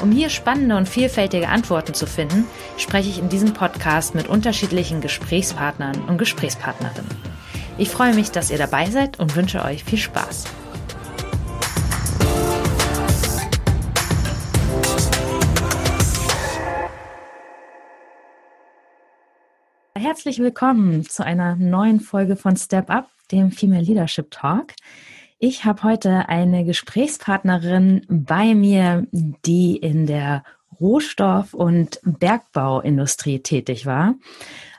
Um hier spannende und vielfältige Antworten zu finden, spreche ich in diesem Podcast mit unterschiedlichen Gesprächspartnern und Gesprächspartnerinnen. Ich freue mich, dass ihr dabei seid und wünsche euch viel Spaß. Herzlich willkommen zu einer neuen Folge von Step Up, dem Female Leadership Talk. Ich habe heute eine Gesprächspartnerin bei mir, die in der Rohstoff- und Bergbauindustrie tätig war.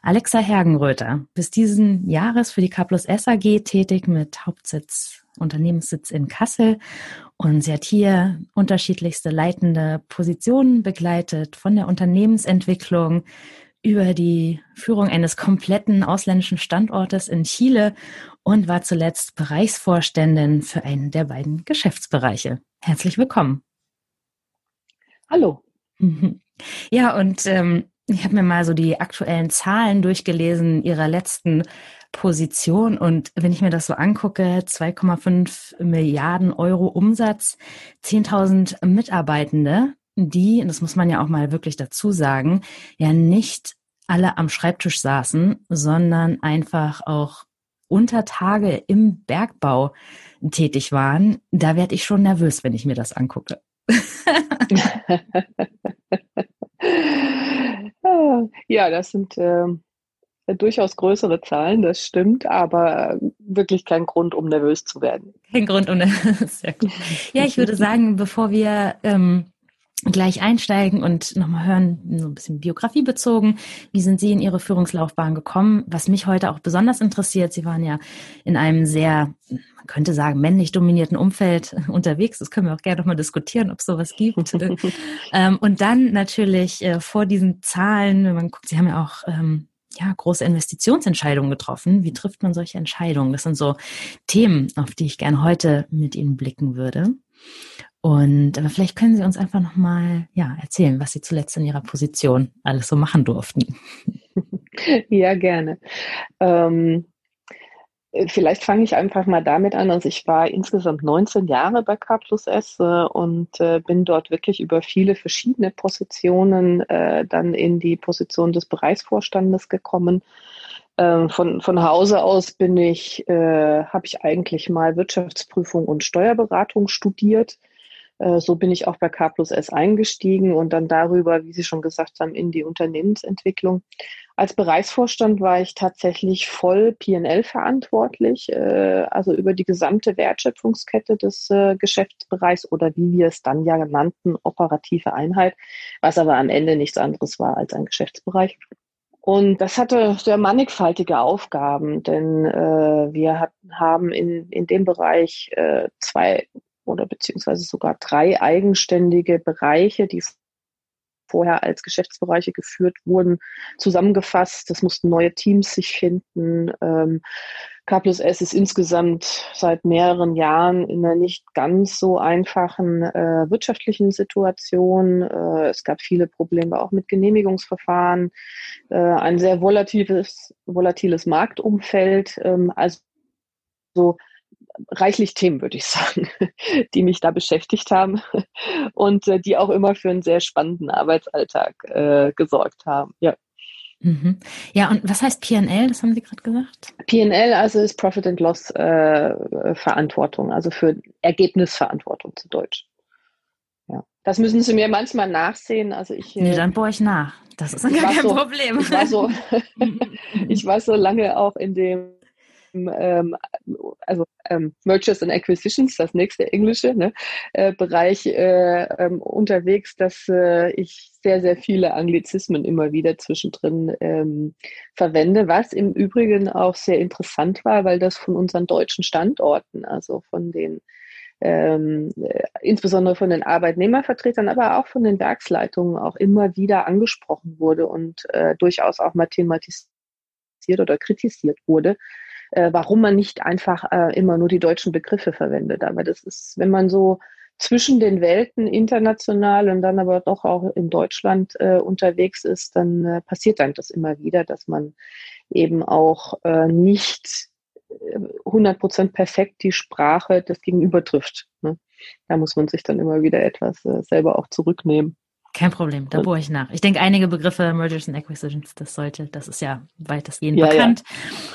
Alexa Hergenröther, bis diesen Jahres für die K plus S AG tätig mit Hauptsitz, Unternehmenssitz in Kassel. Und sie hat hier unterschiedlichste leitende Positionen begleitet, von der Unternehmensentwicklung über die Führung eines kompletten ausländischen Standortes in Chile und war zuletzt Bereichsvorständin für einen der beiden Geschäftsbereiche. Herzlich willkommen. Hallo. Ja, und ähm, ich habe mir mal so die aktuellen Zahlen durchgelesen Ihrer letzten Position. Und wenn ich mir das so angucke, 2,5 Milliarden Euro Umsatz, 10.000 Mitarbeitende, die, und das muss man ja auch mal wirklich dazu sagen, ja nicht alle am Schreibtisch saßen, sondern einfach auch unter Tage im Bergbau tätig waren, da werde ich schon nervös, wenn ich mir das angucke. ja, das sind äh, durchaus größere Zahlen, das stimmt, aber wirklich kein Grund, um nervös zu werden. Kein Grund, um nervös zu werden. Ja, ich würde sagen, bevor wir ähm, gleich einsteigen und nochmal hören, so ein bisschen Biografie bezogen. Wie sind Sie in Ihre Führungslaufbahn gekommen? Was mich heute auch besonders interessiert, Sie waren ja in einem sehr, man könnte sagen, männlich dominierten Umfeld unterwegs. Das können wir auch gerne nochmal diskutieren, ob es sowas gibt. ähm, und dann natürlich äh, vor diesen Zahlen, wenn man guckt, Sie haben ja auch ähm, ja, große Investitionsentscheidungen getroffen. Wie trifft man solche Entscheidungen? Das sind so Themen, auf die ich gerne heute mit Ihnen blicken würde. Und aber vielleicht können Sie uns einfach nochmal ja, erzählen, was Sie zuletzt in Ihrer Position alles so machen durften. Ja, gerne. Ähm, vielleicht fange ich einfach mal damit an. Also ich war insgesamt 19 Jahre bei K plus S äh, und äh, bin dort wirklich über viele verschiedene Positionen äh, dann in die Position des Bereichsvorstandes gekommen. Ähm, von, von Hause aus bin ich, äh, habe ich eigentlich mal Wirtschaftsprüfung und Steuerberatung studiert äh, so bin ich auch bei K plus S eingestiegen und dann darüber, wie Sie schon gesagt haben, in die Unternehmensentwicklung. Als Bereichsvorstand war ich tatsächlich voll PL verantwortlich, äh, also über die gesamte Wertschöpfungskette des äh, Geschäftsbereichs oder wie wir es dann ja nannten, operative Einheit, was aber am Ende nichts anderes war als ein Geschäftsbereich. Und das hatte sehr mannigfaltige Aufgaben, denn äh, wir hat, haben in, in dem Bereich äh, zwei oder beziehungsweise sogar drei eigenständige Bereiche, die vorher als Geschäftsbereiche geführt wurden, zusammengefasst. Das mussten neue Teams sich finden. Ähm, K plus S ist insgesamt seit mehreren Jahren in einer nicht ganz so einfachen äh, wirtschaftlichen Situation. Äh, es gab viele Probleme auch mit Genehmigungsverfahren, äh, ein sehr volatiles, volatiles Marktumfeld. Ähm, also so reichlich Themen, würde ich sagen, die mich da beschäftigt haben und äh, die auch immer für einen sehr spannenden Arbeitsalltag äh, gesorgt haben. Ja. Mhm. Ja, und was heißt PNL? Das haben Sie gerade gesagt. PNL also ist Profit and Loss äh, Verantwortung, also für Ergebnisverantwortung zu Deutsch. Ja. Das müssen Sie mir manchmal nachsehen. Also ich. Nee, dann bohre ich nach. Das ist gar kein so, Problem. Ich war, so, ich war so lange auch in dem ähm, also ähm, Mergers and Acquisitions, das nächste englische ne, äh, Bereich äh, ähm, unterwegs, dass äh, ich sehr, sehr viele Anglizismen immer wieder zwischendrin ähm, verwende, was im Übrigen auch sehr interessant war, weil das von unseren deutschen Standorten, also von den ähm, äh, insbesondere von den Arbeitnehmervertretern, aber auch von den Werksleitungen auch immer wieder angesprochen wurde und äh, durchaus auch mal thematisiert oder kritisiert wurde, äh, warum man nicht einfach äh, immer nur die deutschen Begriffe verwendet. Aber das ist, wenn man so zwischen den Welten international und dann aber doch auch in Deutschland äh, unterwegs ist, dann äh, passiert dann das immer wieder, dass man eben auch äh, nicht 100 äh, Prozent perfekt die Sprache des Gegenüber trifft. Ne? Da muss man sich dann immer wieder etwas äh, selber auch zurücknehmen. Kein Problem, da bohre ich nach. Ich denke, einige Begriffe, Mergers and Acquisitions, das sollte, das ist ja weitestgehend ja, bekannt.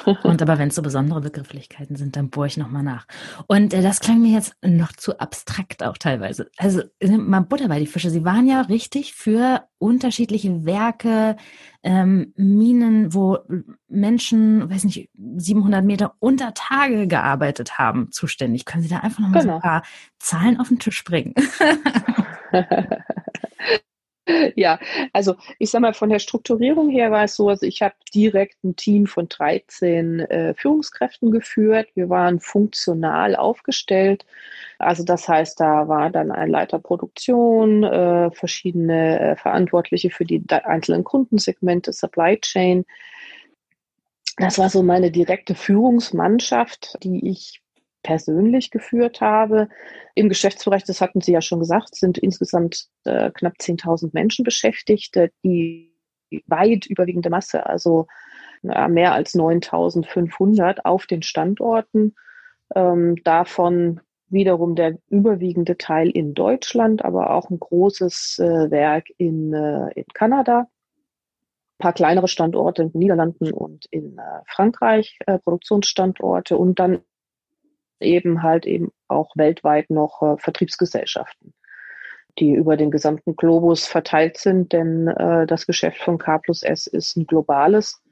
Ja. Und aber wenn es so besondere Begrifflichkeiten sind, dann bohre ich nochmal nach. Und äh, das klang mir jetzt noch zu abstrakt auch teilweise. Also mal Butter bei die Fische. Sie waren ja richtig für unterschiedliche Werke, ähm, Minen, wo Menschen, weiß nicht, 700 Meter unter Tage gearbeitet haben, zuständig. Können Sie da einfach nochmal genau. so ein paar Zahlen auf den Tisch bringen? Ja, also ich sag mal, von der Strukturierung her war es so, also ich habe direkt ein Team von 13 äh, Führungskräften geführt. Wir waren funktional aufgestellt. Also das heißt, da war dann ein Leiter Produktion, äh, verschiedene äh, Verantwortliche für die einzelnen Kundensegmente, Supply Chain. Das war so meine direkte Führungsmannschaft, die ich persönlich geführt habe. Im Geschäftsbereich, das hatten Sie ja schon gesagt, sind insgesamt äh, knapp 10.000 Menschen beschäftigt, die weit überwiegende Masse, also äh, mehr als 9.500 auf den Standorten. Ähm, davon wiederum der überwiegende Teil in Deutschland, aber auch ein großes äh, Werk in, äh, in Kanada. Ein paar kleinere Standorte in den Niederlanden und in äh, Frankreich, äh, Produktionsstandorte und dann eben halt eben auch weltweit noch äh, Vertriebsgesellschaften, die über den gesamten Globus verteilt sind, denn äh, das Geschäft von K plus S ist ein globales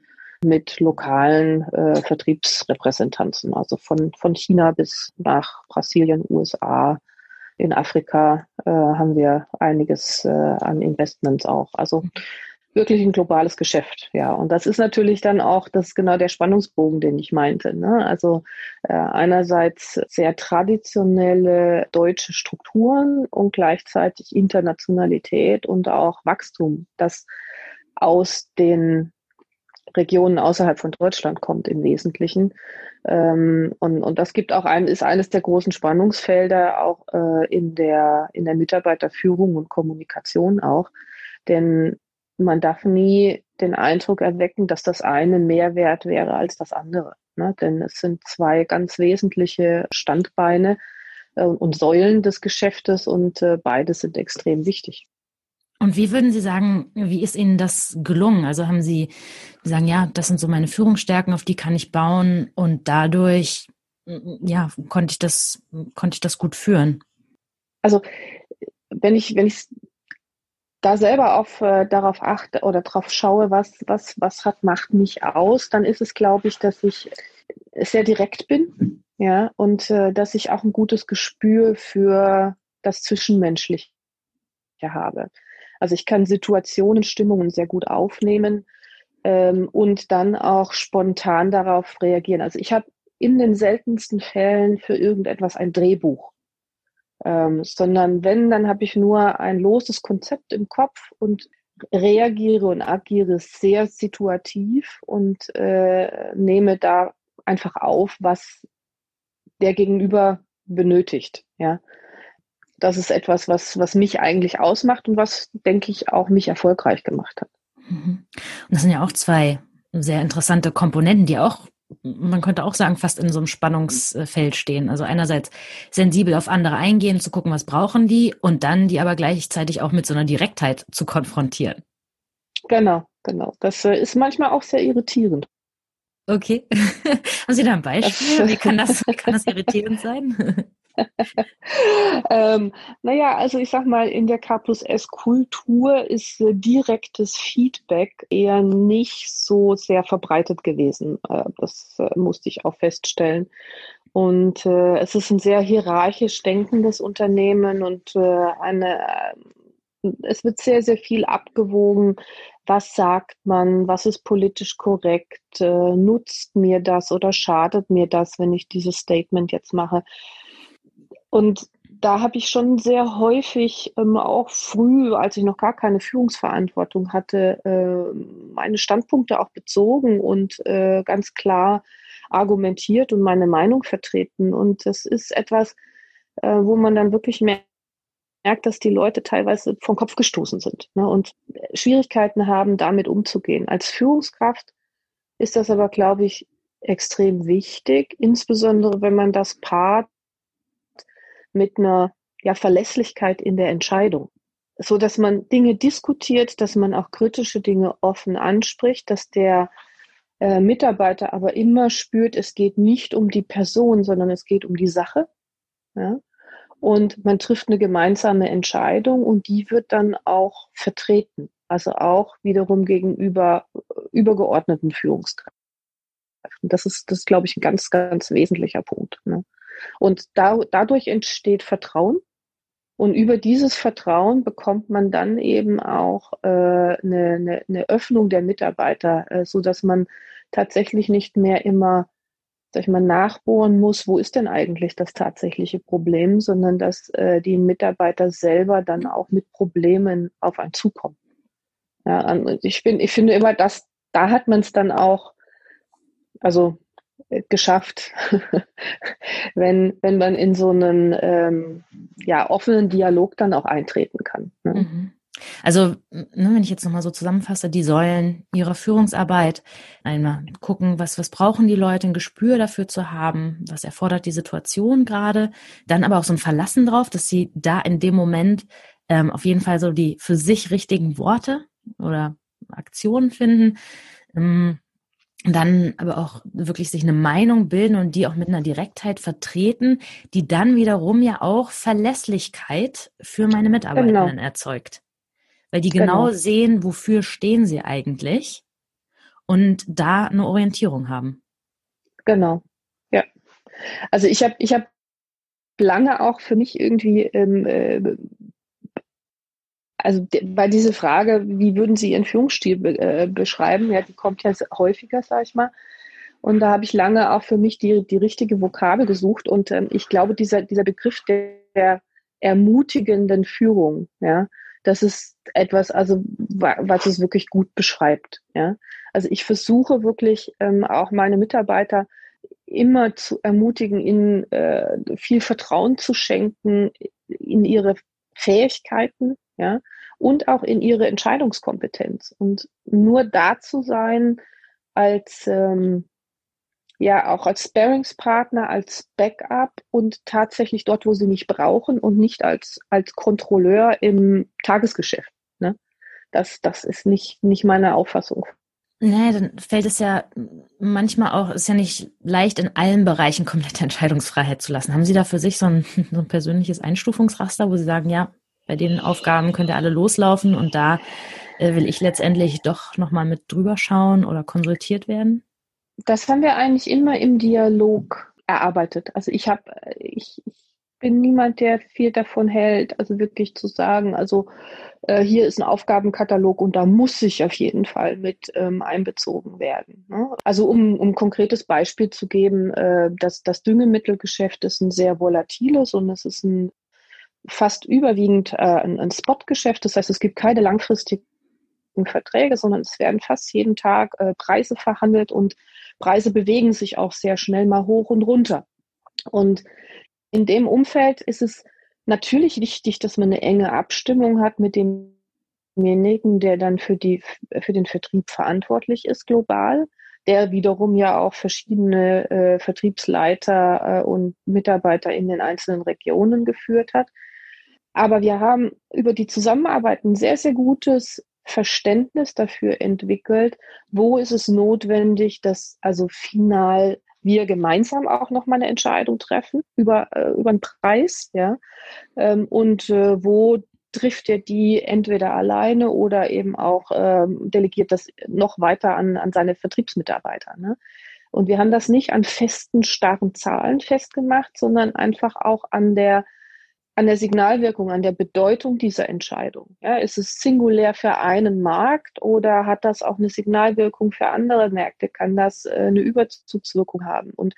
mit lokalen äh, Vertriebsrepräsentanzen, also von, von China bis nach Brasilien, USA, in Afrika äh, haben wir einiges äh, an Investments auch. Also wirklich ein globales Geschäft, ja. Und das ist natürlich dann auch, das ist genau der Spannungsbogen, den ich meinte. Ne? Also äh, einerseits sehr traditionelle deutsche Strukturen und gleichzeitig Internationalität und auch Wachstum, das aus den Regionen außerhalb von Deutschland kommt im Wesentlichen. Ähm, und, und das gibt auch ein, ist eines der großen Spannungsfelder auch äh, in der, in der Mitarbeiterführung und Kommunikation auch. Denn man darf nie den Eindruck erwecken, dass das eine mehr wert wäre als das andere. Ne? Denn es sind zwei ganz wesentliche Standbeine äh, und Säulen des Geschäftes und äh, beide sind extrem wichtig. Und wie würden Sie sagen, wie ist Ihnen das gelungen? Also haben Sie, Sie sagen, ja, das sind so meine Führungsstärken, auf die kann ich bauen und dadurch, ja, konnte ich das, konnte ich das gut führen? Also wenn ich, wenn ich da selber auf, äh, darauf achte oder darauf schaue, was, was, was hat, macht mich aus, dann ist es, glaube ich, dass ich sehr direkt bin, ja, und äh, dass ich auch ein gutes Gespür für das Zwischenmenschliche habe. Also ich kann Situationen, Stimmungen sehr gut aufnehmen ähm, und dann auch spontan darauf reagieren. Also ich habe in den seltensten Fällen für irgendetwas ein Drehbuch ähm, sondern wenn, dann habe ich nur ein loses Konzept im Kopf und reagiere und agiere sehr situativ und äh, nehme da einfach auf, was der Gegenüber benötigt. Ja, das ist etwas, was, was mich eigentlich ausmacht und was, denke ich, auch mich erfolgreich gemacht hat. Mhm. Und das sind ja auch zwei sehr interessante Komponenten, die auch man könnte auch sagen, fast in so einem Spannungsfeld stehen. Also einerseits sensibel auf andere eingehen, zu gucken, was brauchen die und dann die aber gleichzeitig auch mit so einer Direktheit zu konfrontieren. Genau, genau. Das äh, ist manchmal auch sehr irritierend. Okay. Haben Sie da ein Beispiel? Wie kann das, wie kann das irritierend sein? ähm, naja, also ich sag mal, in der K plus S Kultur ist äh, direktes Feedback eher nicht so sehr verbreitet gewesen. Äh, das äh, musste ich auch feststellen. Und äh, es ist ein sehr hierarchisch denkendes Unternehmen und äh, eine, äh, es wird sehr, sehr viel abgewogen. Was sagt man? Was ist politisch korrekt? nutzt mir das oder schadet mir das, wenn ich dieses Statement jetzt mache? Und da habe ich schon sehr häufig ähm, auch früh, als ich noch gar keine Führungsverantwortung hatte, äh, meine Standpunkte auch bezogen und äh, ganz klar argumentiert und meine Meinung vertreten. Und das ist etwas, äh, wo man dann wirklich merkt, dass die Leute teilweise vom Kopf gestoßen sind ne, und Schwierigkeiten haben, damit umzugehen. Als Führungskraft ist das aber, glaube ich, extrem wichtig, insbesondere wenn man das paart mit einer ja, Verlässlichkeit in der Entscheidung, so dass man Dinge diskutiert, dass man auch kritische Dinge offen anspricht, dass der äh, Mitarbeiter aber immer spürt, es geht nicht um die Person, sondern es geht um die Sache. Ja? Und man trifft eine gemeinsame Entscheidung und die wird dann auch vertreten, also auch wiederum gegenüber äh, übergeordneten Führungskräften. Das ist, das ist, glaube ich, ein ganz, ganz wesentlicher Punkt. Ne? Und da, dadurch entsteht Vertrauen. Und über dieses Vertrauen bekommt man dann eben auch äh, eine, eine, eine Öffnung der Mitarbeiter, äh, so dass man tatsächlich nicht mehr immer, sag ich mal, nachbohren muss, wo ist denn eigentlich das tatsächliche Problem, sondern dass äh, die Mitarbeiter selber dann auch mit Problemen auf einen zukommen. Ja, ich, bin, ich finde immer, dass da hat man es dann auch, also geschafft, wenn, wenn man in so einen ähm, ja, offenen Dialog dann auch eintreten kann. Ne? Mhm. Also, ne, wenn ich jetzt nochmal so zusammenfasse, die Säulen ihrer Führungsarbeit, einmal gucken, was, was brauchen die Leute, ein Gespür dafür zu haben, was erfordert die Situation gerade, dann aber auch so ein Verlassen drauf, dass sie da in dem Moment ähm, auf jeden Fall so die für sich richtigen Worte oder Aktionen finden. Ähm, dann aber auch wirklich sich eine Meinung bilden und die auch mit einer Direktheit vertreten, die dann wiederum ja auch Verlässlichkeit für meine Mitarbeiterinnen genau. erzeugt. Weil die genau, genau sehen, wofür stehen sie eigentlich und da eine Orientierung haben. Genau, ja. Also ich habe ich hab lange auch für mich irgendwie ähm, äh, also bei diese Frage, wie würden Sie Ihren Führungsstil be äh, beschreiben, ja, die kommt ja häufiger, sage ich mal. Und da habe ich lange auch für mich die, die richtige Vokabel gesucht. Und ähm, ich glaube, dieser, dieser Begriff der ermutigenden Führung, ja, das ist etwas, also was es wirklich gut beschreibt. Ja. Also ich versuche wirklich ähm, auch meine Mitarbeiter immer zu ermutigen, ihnen äh, viel Vertrauen zu schenken in ihre Fähigkeiten, ja, und auch in ihre Entscheidungskompetenz. Und nur da zu sein als, ähm, ja, auch als Sparingspartner, als Backup und tatsächlich dort, wo sie mich brauchen und nicht als, als Kontrolleur im Tagesgeschäft. Ne? Das, das ist nicht, nicht meine Auffassung. Nee, dann fällt es ja manchmal auch, ist ja nicht leicht, in allen Bereichen komplette Entscheidungsfreiheit zu lassen. Haben Sie da für sich so ein, so ein persönliches Einstufungsraster, wo Sie sagen, ja, bei den Aufgaben könnt ihr alle loslaufen und da äh, will ich letztendlich doch nochmal mit drüber schauen oder konsultiert werden? Das haben wir eigentlich immer im Dialog erarbeitet. Also ich habe, ich, ich bin niemand, der viel davon hält, also wirklich zu sagen, also äh, hier ist ein Aufgabenkatalog und da muss ich auf jeden Fall mit ähm, einbezogen werden. Ne? Also um, um konkretes Beispiel zu geben, äh, das, das Düngemittelgeschäft ist ein sehr volatiles und es ist ein fast überwiegend äh, ein, ein Spotgeschäft. Das heißt, es gibt keine langfristigen Verträge, sondern es werden fast jeden Tag äh, Preise verhandelt und Preise bewegen sich auch sehr schnell mal hoch und runter. Und in dem Umfeld ist es natürlich wichtig, dass man eine enge Abstimmung hat mit demjenigen, der dann für, die, für den Vertrieb verantwortlich ist global, der wiederum ja auch verschiedene äh, Vertriebsleiter äh, und Mitarbeiter in den einzelnen Regionen geführt hat. Aber wir haben über die Zusammenarbeit ein sehr, sehr gutes Verständnis dafür entwickelt, wo ist es notwendig, dass also final wir gemeinsam auch nochmal eine Entscheidung treffen über, äh, über einen Preis, ja, ähm, und äh, wo trifft er die entweder alleine oder eben auch ähm, delegiert das noch weiter an, an seine Vertriebsmitarbeiter. Ne? Und wir haben das nicht an festen, starren Zahlen festgemacht, sondern einfach auch an der an der Signalwirkung, an der Bedeutung dieser Entscheidung. Ja, ist es singulär für einen Markt oder hat das auch eine Signalwirkung für andere Märkte? Kann das äh, eine Überzugswirkung haben? Und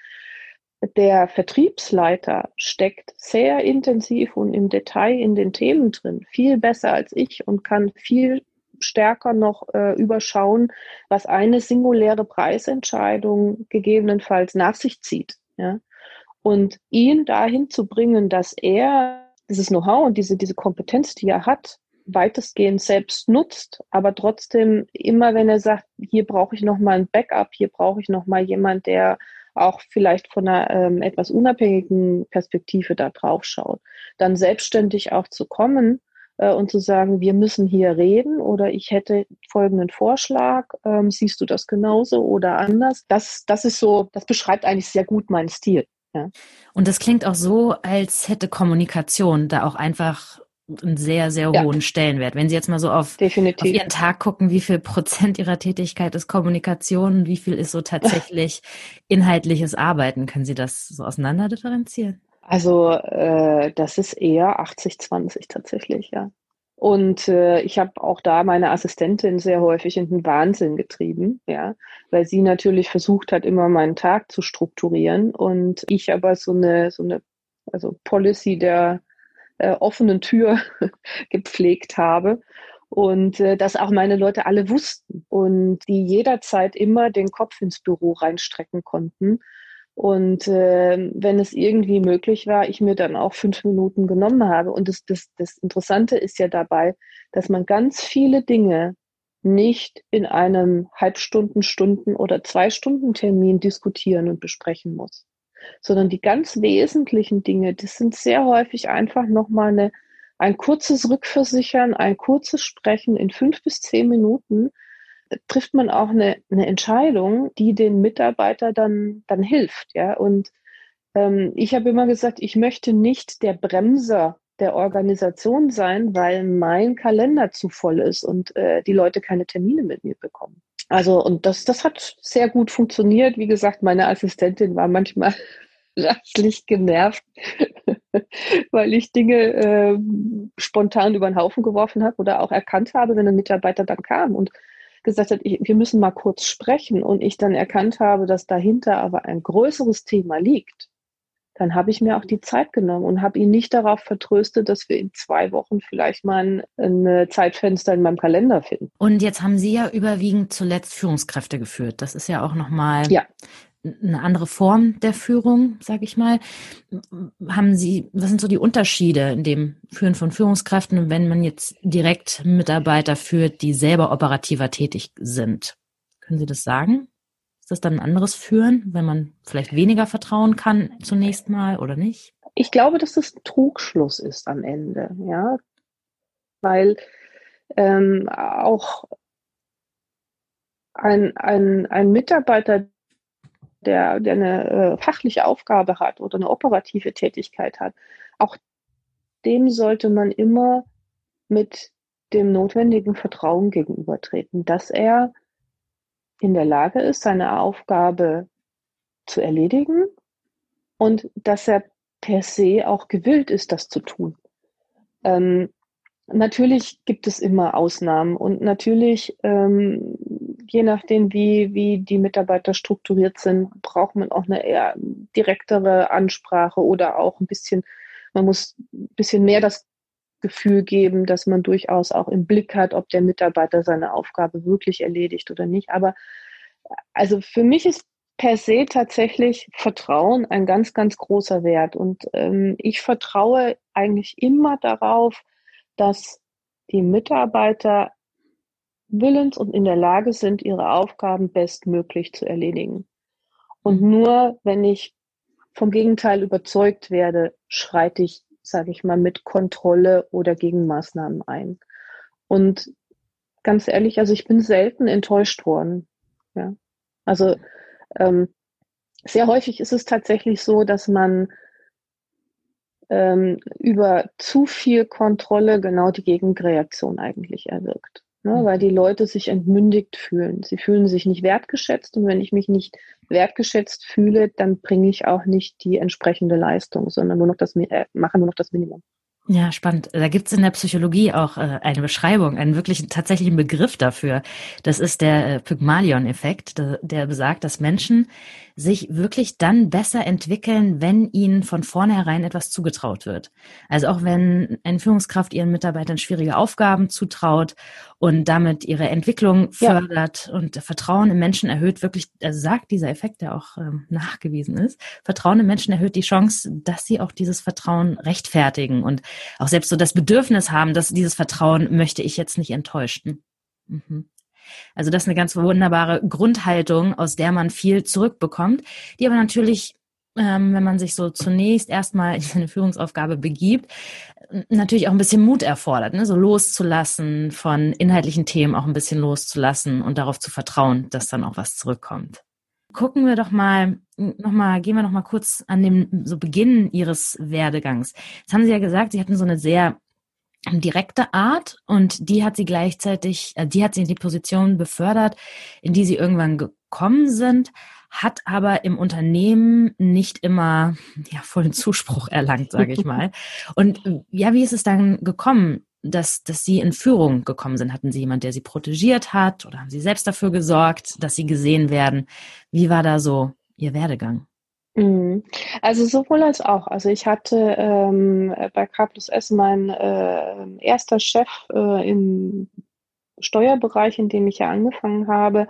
der Vertriebsleiter steckt sehr intensiv und im Detail in den Themen drin, viel besser als ich und kann viel stärker noch äh, überschauen, was eine singuläre Preisentscheidung gegebenenfalls nach sich zieht. Ja? Und ihn dahin zu bringen, dass er dieses Know-how und diese, diese Kompetenz, die er hat, weitestgehend selbst nutzt, aber trotzdem immer, wenn er sagt, hier brauche ich noch mal ein Backup, hier brauche ich noch mal jemand, der auch vielleicht von einer ähm, etwas unabhängigen Perspektive da drauf schaut, dann selbstständig auch zu kommen äh, und zu sagen, wir müssen hier reden oder ich hätte folgenden Vorschlag, ähm, siehst du das genauso oder anders? Das, das ist so, das beschreibt eigentlich sehr gut meinen Stil. Ja. Und das klingt auch so, als hätte Kommunikation da auch einfach einen sehr, sehr hohen ja. Stellenwert. Wenn Sie jetzt mal so auf, auf, Ihren Tag gucken, wie viel Prozent Ihrer Tätigkeit ist Kommunikation, wie viel ist so tatsächlich inhaltliches Arbeiten, können Sie das so auseinander differenzieren? Also äh, das ist eher 80-20 tatsächlich, ja. Und äh, ich habe auch da meine Assistentin sehr häufig in den Wahnsinn getrieben, ja, weil sie natürlich versucht hat, immer meinen Tag zu strukturieren und ich aber so eine so eine also Policy der äh, offenen Tür gepflegt habe und äh, dass auch meine Leute alle wussten und die jederzeit immer den Kopf ins Büro reinstrecken konnten. Und äh, wenn es irgendwie möglich war, ich mir dann auch fünf Minuten genommen habe. Und das, das, das Interessante ist ja dabei, dass man ganz viele Dinge nicht in einem Halbstunden, Stunden oder zwei Stunden Termin diskutieren und besprechen muss sondern die ganz wesentlichen Dinge, das sind sehr häufig einfach nochmal eine, ein kurzes Rückversichern, ein kurzes Sprechen in fünf bis zehn Minuten, trifft man auch eine, eine Entscheidung, die den Mitarbeiter dann, dann hilft. Ja? Und ähm, ich habe immer gesagt, ich möchte nicht der Bremser der Organisation sein, weil mein Kalender zu voll ist und äh, die Leute keine Termine mit mir bekommen. Also, und das, das hat sehr gut funktioniert. Wie gesagt, meine Assistentin war manchmal rastlich genervt, weil ich Dinge äh, spontan über den Haufen geworfen habe oder auch erkannt habe, wenn ein Mitarbeiter dann kam und gesagt hat, ich, wir müssen mal kurz sprechen und ich dann erkannt habe, dass dahinter aber ein größeres Thema liegt dann habe ich mir auch die Zeit genommen und habe ihn nicht darauf vertröstet, dass wir in zwei Wochen vielleicht mal ein, ein, Zeitfenster in meinem Kalender finden. Und jetzt haben Sie ja überwiegend zuletzt Führungskräfte geführt. Das ist ja auch nochmal ja. Eine andere Form der Führung, sage ich mal. Haben Sie, was sind so die Unterschiede in dem Führen von Führungskräften, wenn man jetzt direkt Mitarbeiter führt, die selber operativer tätig sind? Können Sie das sagen? Ist das dann ein anderes Führen, wenn man vielleicht weniger vertrauen kann zunächst mal oder nicht? Ich glaube, dass das ein Trugschluss ist am Ende, ja, weil ähm, auch ein, ein, ein Mitarbeiter, der, der eine äh, fachliche Aufgabe hat oder eine operative Tätigkeit hat, auch dem sollte man immer mit dem notwendigen Vertrauen gegenübertreten, dass er in der Lage ist, seine Aufgabe zu erledigen und dass er per se auch gewillt ist, das zu tun. Ähm, natürlich gibt es immer Ausnahmen und natürlich, ähm, je nachdem, wie, wie die Mitarbeiter strukturiert sind, braucht man auch eine eher direktere Ansprache oder auch ein bisschen, man muss ein bisschen mehr das Gefühl geben, dass man durchaus auch im Blick hat, ob der Mitarbeiter seine Aufgabe wirklich erledigt oder nicht. Aber also für mich ist per se tatsächlich Vertrauen ein ganz, ganz großer Wert. Und ähm, ich vertraue eigentlich immer darauf, dass die Mitarbeiter willens und in der Lage sind, ihre Aufgaben bestmöglich zu erledigen. Und nur wenn ich vom Gegenteil überzeugt werde, schreite ich sage ich mal, mit Kontrolle oder Gegenmaßnahmen ein. Und ganz ehrlich, also ich bin selten enttäuscht worden. Ja. Also ähm, sehr häufig ist es tatsächlich so, dass man ähm, über zu viel Kontrolle genau die Gegenreaktion eigentlich erwirkt ne, mhm. weil die Leute sich entmündigt fühlen. Sie fühlen sich nicht wertgeschätzt und wenn ich mich nicht wertgeschätzt fühle, dann bringe ich auch nicht die entsprechende Leistung, sondern nur noch das, äh, mache nur noch das Minimum. Ja, spannend. Da gibt es in der Psychologie auch äh, eine Beschreibung, einen wirklichen tatsächlichen Begriff dafür. Das ist der äh, Pygmalion-Effekt, der, der besagt, dass Menschen sich wirklich dann besser entwickeln, wenn ihnen von vornherein etwas zugetraut wird. Also auch wenn eine Führungskraft ihren Mitarbeitern schwierige Aufgaben zutraut und damit ihre Entwicklung fördert ja. und Vertrauen im Menschen erhöht, wirklich, also sagt dieser Effekt, der auch ähm, nachgewiesen ist, Vertrauen im Menschen erhöht die Chance, dass sie auch dieses Vertrauen rechtfertigen und auch selbst so das Bedürfnis haben, dass dieses Vertrauen möchte ich jetzt nicht enttäuschen. Mhm. Also das ist eine ganz wunderbare Grundhaltung, aus der man viel zurückbekommt, die aber natürlich, ähm, wenn man sich so zunächst erstmal in eine Führungsaufgabe begibt, natürlich auch ein bisschen Mut erfordert, ne? so loszulassen, von inhaltlichen Themen auch ein bisschen loszulassen und darauf zu vertrauen, dass dann auch was zurückkommt. Gucken wir doch mal, noch mal, gehen wir noch mal kurz an dem so Beginn Ihres Werdegangs. Jetzt haben Sie ja gesagt, Sie hatten so eine sehr direkte Art und die hat sie gleichzeitig, äh, die hat sie in die Position befördert, in die sie irgendwann gekommen sind, hat aber im Unternehmen nicht immer ja vollen Zuspruch erlangt, sage ich mal. Und ja, wie ist es dann gekommen, dass, dass Sie in Führung gekommen sind? Hatten Sie jemand, der Sie protegiert hat oder haben Sie selbst dafür gesorgt, dass Sie gesehen werden? Wie war da so Ihr Werdegang? Mhm. Also sowohl als auch. Also ich hatte ähm, bei K plus S mein äh, erster Chef äh, im Steuerbereich, in dem ich ja angefangen habe,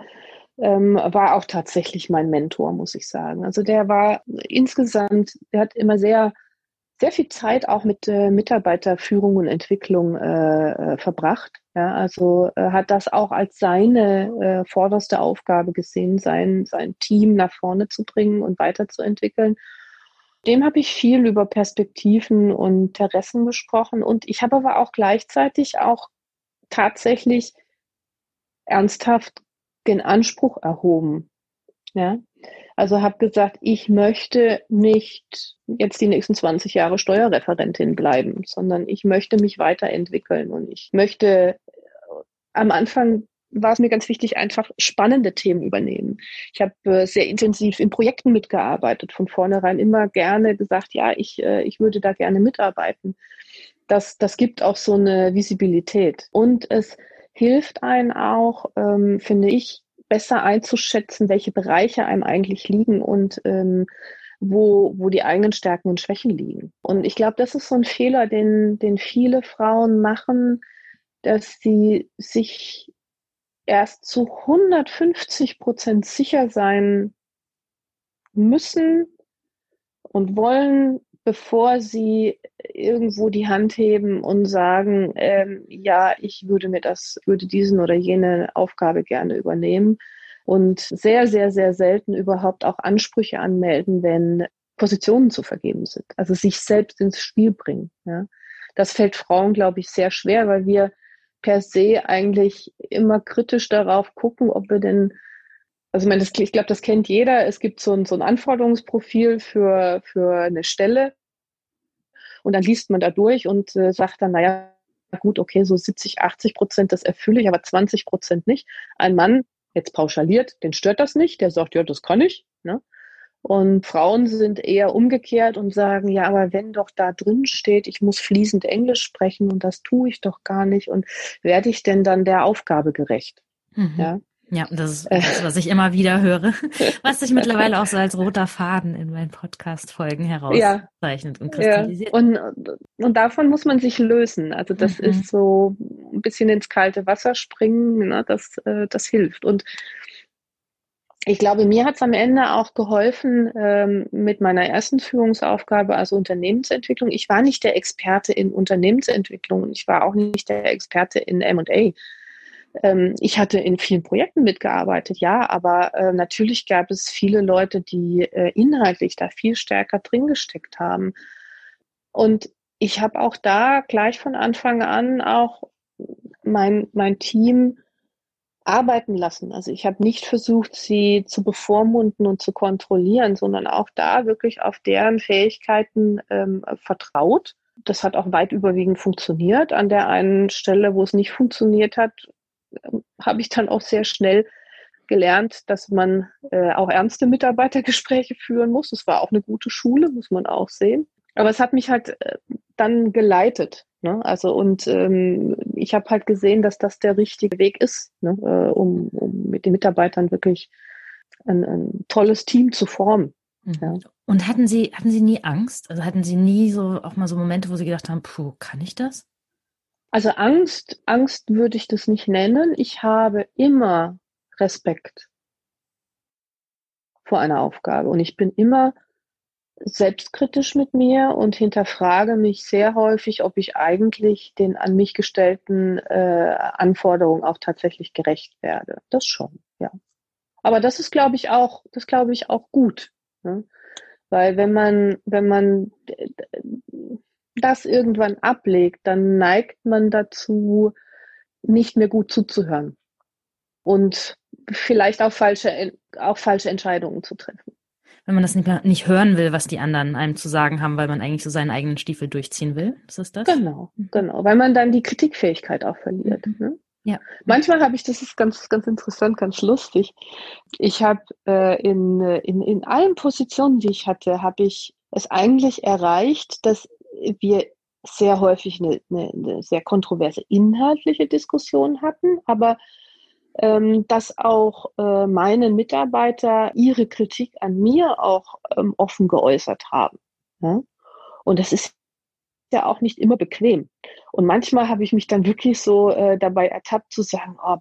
ähm, war auch tatsächlich mein Mentor, muss ich sagen. Also der war insgesamt, der hat immer sehr sehr viel Zeit auch mit äh, Mitarbeiterführung und Entwicklung äh, äh, verbracht. Ja, also äh, hat das auch als seine äh, vorderste Aufgabe gesehen, sein, sein Team nach vorne zu bringen und weiterzuentwickeln. Dem habe ich viel über Perspektiven und Interessen gesprochen und ich habe aber auch gleichzeitig auch tatsächlich ernsthaft den Anspruch erhoben. Ja, also habe gesagt, ich möchte nicht jetzt die nächsten 20 Jahre Steuerreferentin bleiben, sondern ich möchte mich weiterentwickeln und ich möchte äh, am Anfang war es mir ganz wichtig, einfach spannende Themen übernehmen. Ich habe äh, sehr intensiv in Projekten mitgearbeitet, von vornherein immer gerne gesagt, ja, ich, äh, ich würde da gerne mitarbeiten. Das, das gibt auch so eine Visibilität. Und es hilft einen auch, ähm, finde ich, besser einzuschätzen, welche Bereiche einem eigentlich liegen und ähm, wo, wo die eigenen Stärken und Schwächen liegen. Und ich glaube, das ist so ein Fehler, den, den viele Frauen machen, dass sie sich erst zu 150 Prozent sicher sein müssen und wollen, bevor sie irgendwo die Hand heben und sagen, ähm, ja, ich würde mir das, würde diesen oder jene Aufgabe gerne übernehmen und sehr, sehr, sehr selten überhaupt auch Ansprüche anmelden, wenn Positionen zu vergeben sind. Also sich selbst ins Spiel bringen. Ja. Das fällt Frauen, glaube ich, sehr schwer, weil wir per se eigentlich immer kritisch darauf gucken, ob wir denn also ich, ich glaube, das kennt jeder. Es gibt so ein, so ein Anforderungsprofil für, für eine Stelle und dann liest man da durch und äh, sagt dann, naja, gut, okay, so 70, 80 Prozent, das erfülle ich, aber 20 Prozent nicht. Ein Mann, jetzt pauschaliert, den stört das nicht, der sagt, ja, das kann ich. Ne? Und Frauen sind eher umgekehrt und sagen, ja, aber wenn doch da drin steht, ich muss fließend Englisch sprechen und das tue ich doch gar nicht und werde ich denn dann der Aufgabe gerecht? Mhm. Ja. Ja, das ist das, was ich immer wieder höre, was sich mittlerweile auch so als roter Faden in meinen Podcast-Folgen herauszeichnet ja. und kristallisiert. Ja. Und, und davon muss man sich lösen. Also das mhm. ist so ein bisschen ins kalte Wasser springen, ne? das, äh, das hilft. Und ich glaube, mir hat es am Ende auch geholfen ähm, mit meiner ersten Führungsaufgabe, also Unternehmensentwicklung. Ich war nicht der Experte in Unternehmensentwicklung und ich war auch nicht der Experte in M&A. Ähm, ich hatte in vielen Projekten mitgearbeitet, ja, aber äh, natürlich gab es viele Leute, die äh, inhaltlich da viel stärker drin gesteckt haben. Und ich habe auch da gleich von Anfang an auch mein, mein Team arbeiten lassen. Also ich habe nicht versucht, sie zu bevormunden und zu kontrollieren, sondern auch da wirklich auf deren Fähigkeiten ähm, vertraut. Das hat auch weit überwiegend funktioniert. An der einen Stelle, wo es nicht funktioniert hat, habe ich dann auch sehr schnell gelernt, dass man äh, auch ernste Mitarbeitergespräche führen muss. Es war auch eine gute Schule, muss man auch sehen. Aber es hat mich halt äh, dann geleitet. Ne? Also und ähm, ich habe halt gesehen, dass das der richtige Weg ist, ne? äh, um, um mit den Mitarbeitern wirklich ein, ein tolles Team zu formen. Mhm. Ja. Und hatten Sie, hatten Sie nie Angst? Also hatten Sie nie so auch mal so Momente, wo Sie gedacht haben, puh, kann ich das? Also Angst, Angst würde ich das nicht nennen. Ich habe immer Respekt vor einer Aufgabe und ich bin immer selbstkritisch mit mir und hinterfrage mich sehr häufig, ob ich eigentlich den an mich gestellten äh, Anforderungen auch tatsächlich gerecht werde. Das schon, ja. Aber das ist, glaube ich, auch, das glaube ich auch gut. Ne? Weil wenn man, wenn man das irgendwann ablegt, dann neigt man dazu, nicht mehr gut zuzuhören und vielleicht auch falsche, auch falsche Entscheidungen zu treffen. Wenn man das nicht, mehr, nicht hören will, was die anderen einem zu sagen haben, weil man eigentlich so seinen eigenen Stiefel durchziehen will, ist das das? Genau, mhm. genau, weil man dann die Kritikfähigkeit auch verliert. Mhm. Ne? Ja. Manchmal habe ich, das ist ganz, ganz interessant, ganz lustig. Ich habe äh, in, in, in allen Positionen, die ich hatte, habe ich es eigentlich erreicht, dass wir sehr häufig eine, eine, eine sehr kontroverse inhaltliche Diskussion hatten, aber ähm, dass auch äh, meine Mitarbeiter ihre Kritik an mir auch ähm, offen geäußert haben. Ja? Und das ist ja auch nicht immer bequem. Und manchmal habe ich mich dann wirklich so äh, dabei ertappt zu sagen, oh,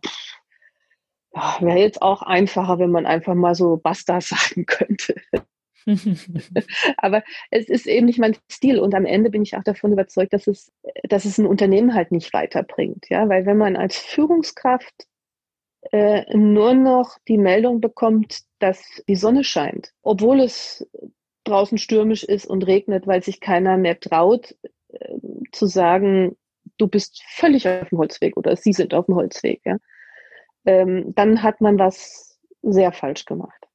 wäre jetzt auch einfacher, wenn man einfach mal so Basta sagen könnte. Aber es ist eben nicht mein Stil und am Ende bin ich auch davon überzeugt, dass es, dass es ein Unternehmen halt nicht weiterbringt. Ja, weil wenn man als Führungskraft äh, nur noch die Meldung bekommt, dass die Sonne scheint, obwohl es draußen stürmisch ist und regnet, weil sich keiner mehr traut äh, zu sagen, du bist völlig auf dem Holzweg oder sie sind auf dem Holzweg, ja, ähm, dann hat man was sehr falsch gemacht.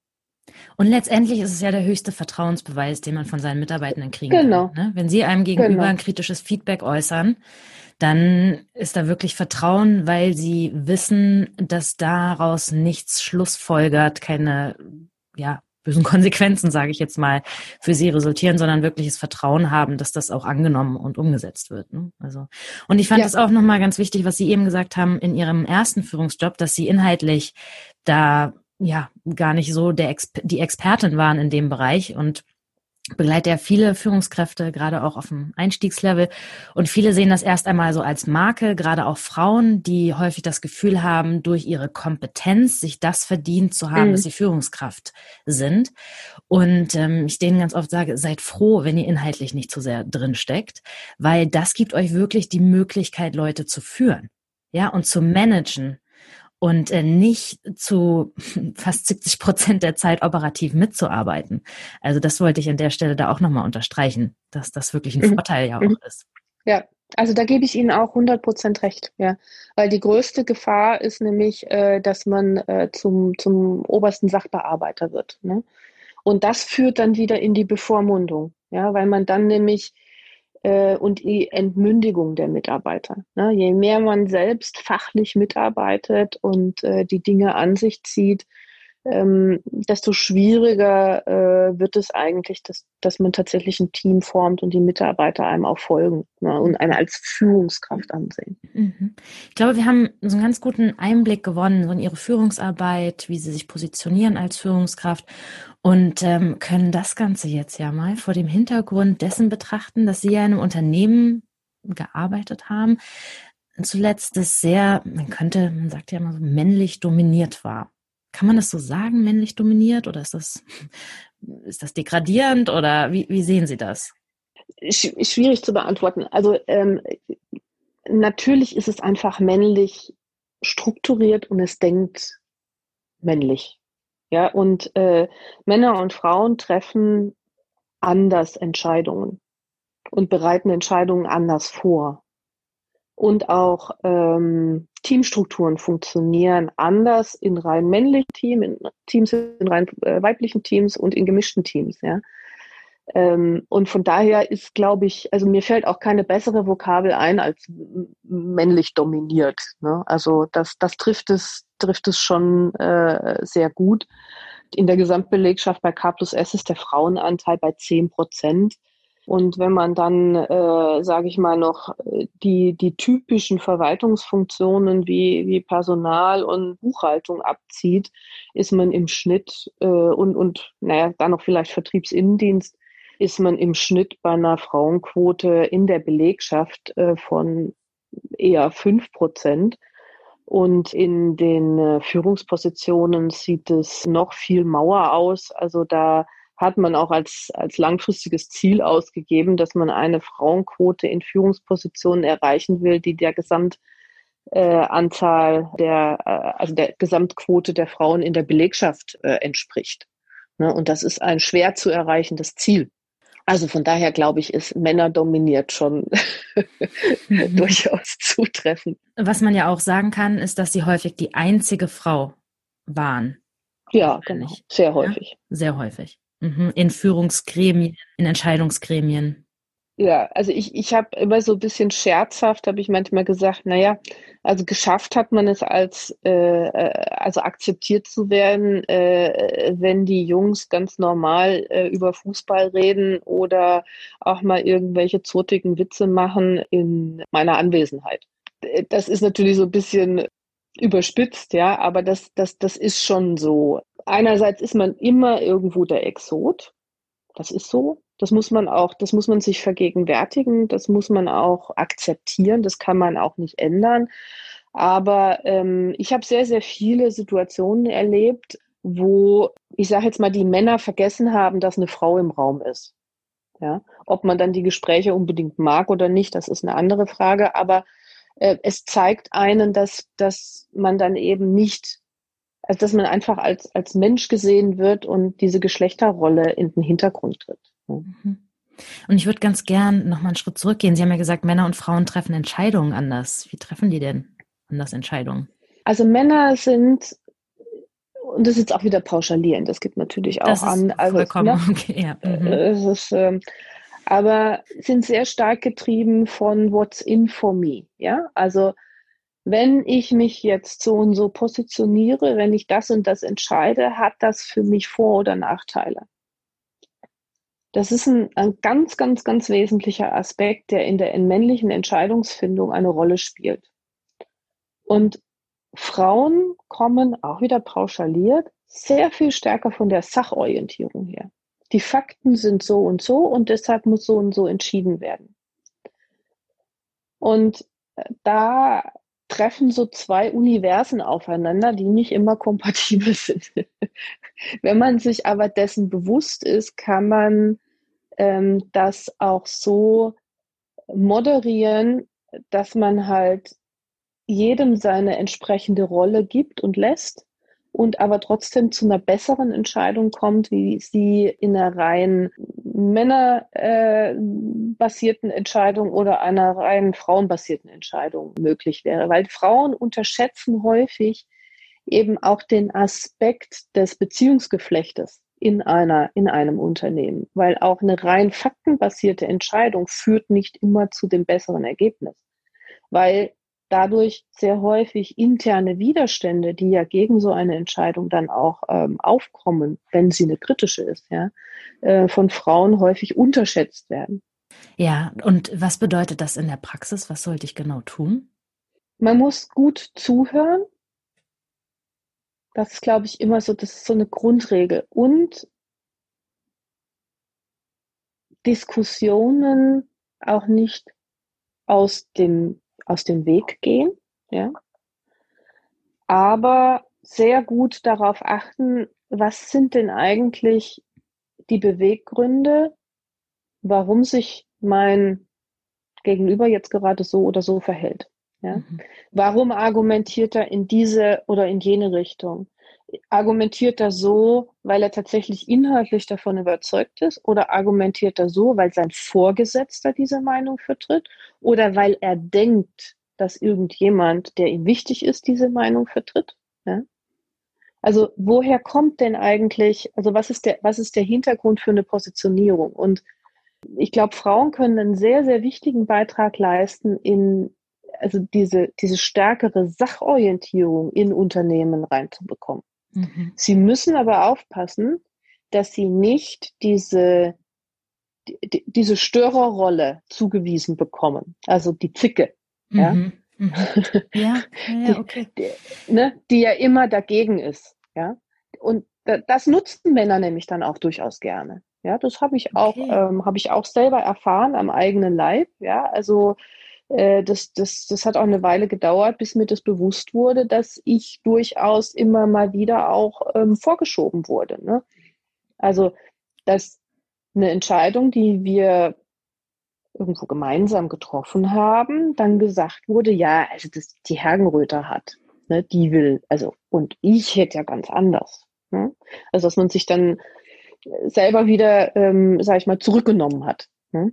Und letztendlich ist es ja der höchste Vertrauensbeweis, den man von seinen Mitarbeitenden kriegen genau. kann. Ne? Wenn sie einem gegenüber genau. ein kritisches Feedback äußern, dann ist da wirklich Vertrauen, weil sie wissen, dass daraus nichts schlussfolgert, keine ja, bösen Konsequenzen, sage ich jetzt mal, für sie resultieren, sondern wirkliches Vertrauen haben, dass das auch angenommen und umgesetzt wird. Ne? Also und ich fand es ja. auch nochmal ganz wichtig, was Sie eben gesagt haben in Ihrem ersten Führungsjob, dass Sie inhaltlich da ja gar nicht so der Exper die Expertin waren in dem Bereich und begleite ja viele Führungskräfte, gerade auch auf dem Einstiegslevel. Und viele sehen das erst einmal so als Marke, gerade auch Frauen, die häufig das Gefühl haben, durch ihre Kompetenz sich das verdient zu haben, mhm. dass sie Führungskraft sind. Und ähm, ich denen ganz oft sage, seid froh, wenn ihr inhaltlich nicht zu sehr drin steckt, weil das gibt euch wirklich die Möglichkeit, Leute zu führen. Ja, und zu managen und äh, nicht zu fast 70 Prozent der Zeit operativ mitzuarbeiten. Also das wollte ich an der Stelle da auch nochmal unterstreichen, dass das wirklich ein mhm. Vorteil ja auch mhm. ist. Ja, also da gebe ich Ihnen auch 100 Prozent recht, ja. Weil die größte Gefahr ist nämlich, äh, dass man äh, zum, zum obersten Sachbearbeiter wird. Ne? Und das führt dann wieder in die Bevormundung, ja, weil man dann nämlich äh, und die Entmündigung der Mitarbeiter. Ne? Je mehr man selbst fachlich mitarbeitet und äh, die Dinge an sich zieht, ähm, desto schwieriger äh, wird es eigentlich, dass, dass man tatsächlich ein Team formt und die Mitarbeiter einem auch folgen ne, und eine als Führungskraft ansehen. Mhm. Ich glaube, wir haben so einen ganz guten Einblick gewonnen so in Ihre Führungsarbeit, wie Sie sich positionieren als Führungskraft und ähm, können das Ganze jetzt ja mal vor dem Hintergrund dessen betrachten, dass Sie ja in einem Unternehmen gearbeitet haben, zuletzt das sehr, man könnte, man sagt ja immer so, männlich dominiert war. Kann man das so sagen, männlich dominiert, oder ist das, ist das degradierend oder wie, wie sehen Sie das? Schwierig zu beantworten. Also ähm, natürlich ist es einfach männlich strukturiert und es denkt männlich. Ja, und äh, Männer und Frauen treffen anders Entscheidungen und bereiten Entscheidungen anders vor. Und auch ähm, Teamstrukturen funktionieren anders in rein männlichen Teams, in Teams, in rein äh, weiblichen Teams und in gemischten Teams. Ja. Ähm, und von daher ist, glaube ich, also mir fällt auch keine bessere Vokabel ein als männlich dominiert. Ne? Also das, das trifft es, trifft es schon äh, sehr gut. In der Gesamtbelegschaft bei K plus S ist der Frauenanteil bei 10 Prozent. Und wenn man dann, äh, sage ich mal, noch die, die typischen Verwaltungsfunktionen wie, wie Personal und Buchhaltung abzieht, ist man im Schnitt äh, und, und naja, dann noch vielleicht Vertriebsinnendienst, ist man im Schnitt bei einer Frauenquote in der Belegschaft äh, von eher fünf Prozent. Und in den äh, Führungspositionen sieht es noch viel Mauer aus. Also da hat man auch als, als langfristiges Ziel ausgegeben, dass man eine Frauenquote in Führungspositionen erreichen will, die der Gesamtanzahl äh, der, äh, also der Gesamtquote der Frauen in der Belegschaft äh, entspricht. Ne? Und das ist ein schwer zu erreichendes Ziel. Also von daher glaube ich, ist Männer dominiert schon mhm. durchaus zutreffend. Was man ja auch sagen kann, ist, dass sie häufig die einzige Frau waren. Ja, genau. Sehr häufig. Ja? Sehr häufig. Mhm. In Führungsgremien, in Entscheidungsgremien. Ja, also ich, ich habe immer so ein bisschen scherzhaft, habe ich manchmal gesagt, naja, also geschafft hat man es als, äh, äh, also akzeptiert zu werden, äh, wenn die Jungs ganz normal äh, über Fußball reden oder auch mal irgendwelche zurtigen Witze machen in meiner Anwesenheit. Das ist natürlich so ein bisschen überspitzt, ja, aber das, das, das ist schon so. Einerseits ist man immer irgendwo der Exot. Das ist so. Das muss man auch, das muss man sich vergegenwärtigen. Das muss man auch akzeptieren. Das kann man auch nicht ändern. Aber ähm, ich habe sehr, sehr viele Situationen erlebt, wo ich sage jetzt mal, die Männer vergessen haben, dass eine Frau im Raum ist. Ja, ob man dann die Gespräche unbedingt mag oder nicht, das ist eine andere Frage. Aber äh, es zeigt einen, dass, dass man dann eben nicht, also dass man einfach als, als Mensch gesehen wird und diese Geschlechterrolle in den Hintergrund tritt. Mhm. Und ich würde ganz gern noch mal einen Schritt zurückgehen. Sie haben ja gesagt, Männer und Frauen treffen Entscheidungen anders. Wie treffen die denn anders Entscheidungen? Also Männer sind, und das ist jetzt auch wieder pauschalierend, das gibt natürlich auch das an. Also, vollkommen ne, okay, ja. Mhm. Es ist, ähm, aber sind sehr stark getrieben von what's in for me. Ja, also wenn ich mich jetzt so und so positioniere, wenn ich das und das entscheide, hat das für mich Vor- oder Nachteile. Das ist ein, ein, ganz, ganz, ganz wesentlicher Aspekt, der in der in männlichen Entscheidungsfindung eine Rolle spielt. Und Frauen kommen auch wieder pauschaliert sehr viel stärker von der Sachorientierung her die Fakten sind so und so und deshalb muss so und so entschieden werden. Und äh, da treffen so zwei Universen aufeinander, die nicht immer kompatibel sind. Wenn man sich aber dessen bewusst ist, kann man ähm, das auch so moderieren, dass man halt jedem seine entsprechende Rolle gibt und lässt und aber trotzdem zu einer besseren Entscheidung kommt, wie sie in einer rein männerbasierten äh, Entscheidung oder einer rein frauenbasierten Entscheidung möglich wäre. Weil Frauen unterschätzen häufig eben auch den Aspekt des Beziehungsgeflechtes in einer, in einem Unternehmen. Weil auch eine rein faktenbasierte Entscheidung führt nicht immer zu dem besseren Ergebnis. Weil dadurch sehr häufig interne Widerstände, die ja gegen so eine Entscheidung dann auch ähm, aufkommen, wenn sie eine kritische ist, ja, äh, von Frauen häufig unterschätzt werden. Ja, und was bedeutet das in der Praxis? Was sollte ich genau tun? Man muss gut zuhören. Das ist, glaube ich, immer so, das ist so eine Grundregel. Und Diskussionen auch nicht aus dem aus dem Weg gehen, ja. Aber sehr gut darauf achten, was sind denn eigentlich die Beweggründe, warum sich mein Gegenüber jetzt gerade so oder so verhält. Ja? Mhm. Warum argumentiert er in diese oder in jene Richtung? Argumentiert er so, weil er tatsächlich inhaltlich davon überzeugt ist oder argumentiert er so, weil sein Vorgesetzter diese Meinung vertritt oder weil er denkt, dass irgendjemand, der ihm wichtig ist, diese Meinung vertritt? Ja? Also woher kommt denn eigentlich, also was ist der, was ist der Hintergrund für eine Positionierung? Und ich glaube, Frauen können einen sehr, sehr wichtigen Beitrag leisten in also diese, diese stärkere Sachorientierung in Unternehmen reinzubekommen. Mhm. Sie müssen aber aufpassen, dass sie nicht diese die, diese Störerrolle zugewiesen bekommen, also die Zicke. Ja? Mhm. Mhm. Ja, ja, okay. Die, die, ne, die ja immer dagegen ist. Ja? Und das nutzen Männer nämlich dann auch durchaus gerne. Ja, das habe ich auch, okay. ähm, habe ich auch selber erfahren am eigenen Leib. Ja, also äh, das, das, das hat auch eine Weile gedauert, bis mir das bewusst wurde, dass ich durchaus immer mal wieder auch ähm, vorgeschoben wurde. Ne? Also, dass eine Entscheidung, die wir irgendwo gemeinsam getroffen haben, dann gesagt wurde, ja, also das die Hergenröter hat, ne, die will, also und ich hätte ja ganz anders. Ne? Also dass man sich dann selber wieder, ähm, sag ich mal, zurückgenommen hat. Ne?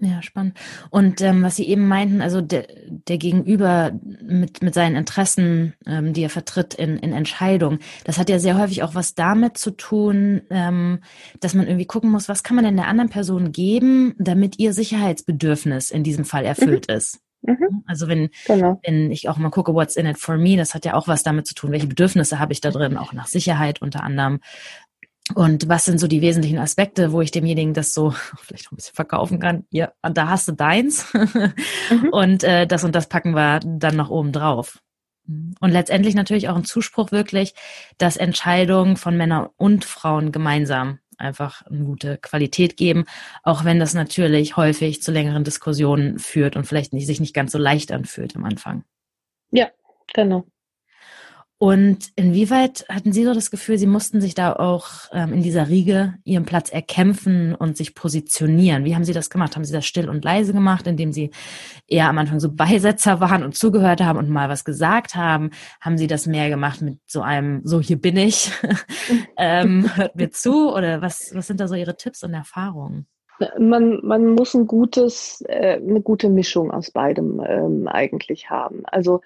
Ja, spannend. Und ähm, was Sie eben meinten, also der, der Gegenüber mit, mit seinen Interessen, ähm, die er vertritt in, in Entscheidungen, das hat ja sehr häufig auch was damit zu tun, ähm, dass man irgendwie gucken muss, was kann man denn der anderen Person geben, damit ihr Sicherheitsbedürfnis in diesem Fall erfüllt mhm. ist. Mhm. Also wenn, genau. wenn ich auch mal gucke, what's in it for me, das hat ja auch was damit zu tun, welche Bedürfnisse habe ich da drin, auch nach Sicherheit unter anderem. Und was sind so die wesentlichen Aspekte, wo ich demjenigen das so vielleicht noch ein bisschen verkaufen kann? Ja, da hast du deins. mhm. Und äh, das und das packen wir dann noch oben drauf. Und letztendlich natürlich auch ein Zuspruch wirklich, dass Entscheidungen von Männern und Frauen gemeinsam einfach eine gute Qualität geben, auch wenn das natürlich häufig zu längeren Diskussionen führt und vielleicht nicht, sich nicht ganz so leicht anfühlt am Anfang. Ja, genau. Und inwieweit hatten Sie so das Gefühl, Sie mussten sich da auch ähm, in dieser Riege Ihren Platz erkämpfen und sich positionieren? Wie haben Sie das gemacht? Haben Sie das still und leise gemacht, indem Sie eher am Anfang so Beisetzer waren und zugehört haben und mal was gesagt haben? Haben Sie das mehr gemacht mit so einem, so hier bin ich, ähm, hört mir zu? Oder was, was sind da so Ihre Tipps und Erfahrungen? Man, man muss ein gutes, äh, eine gute Mischung aus beidem ähm, eigentlich haben. Also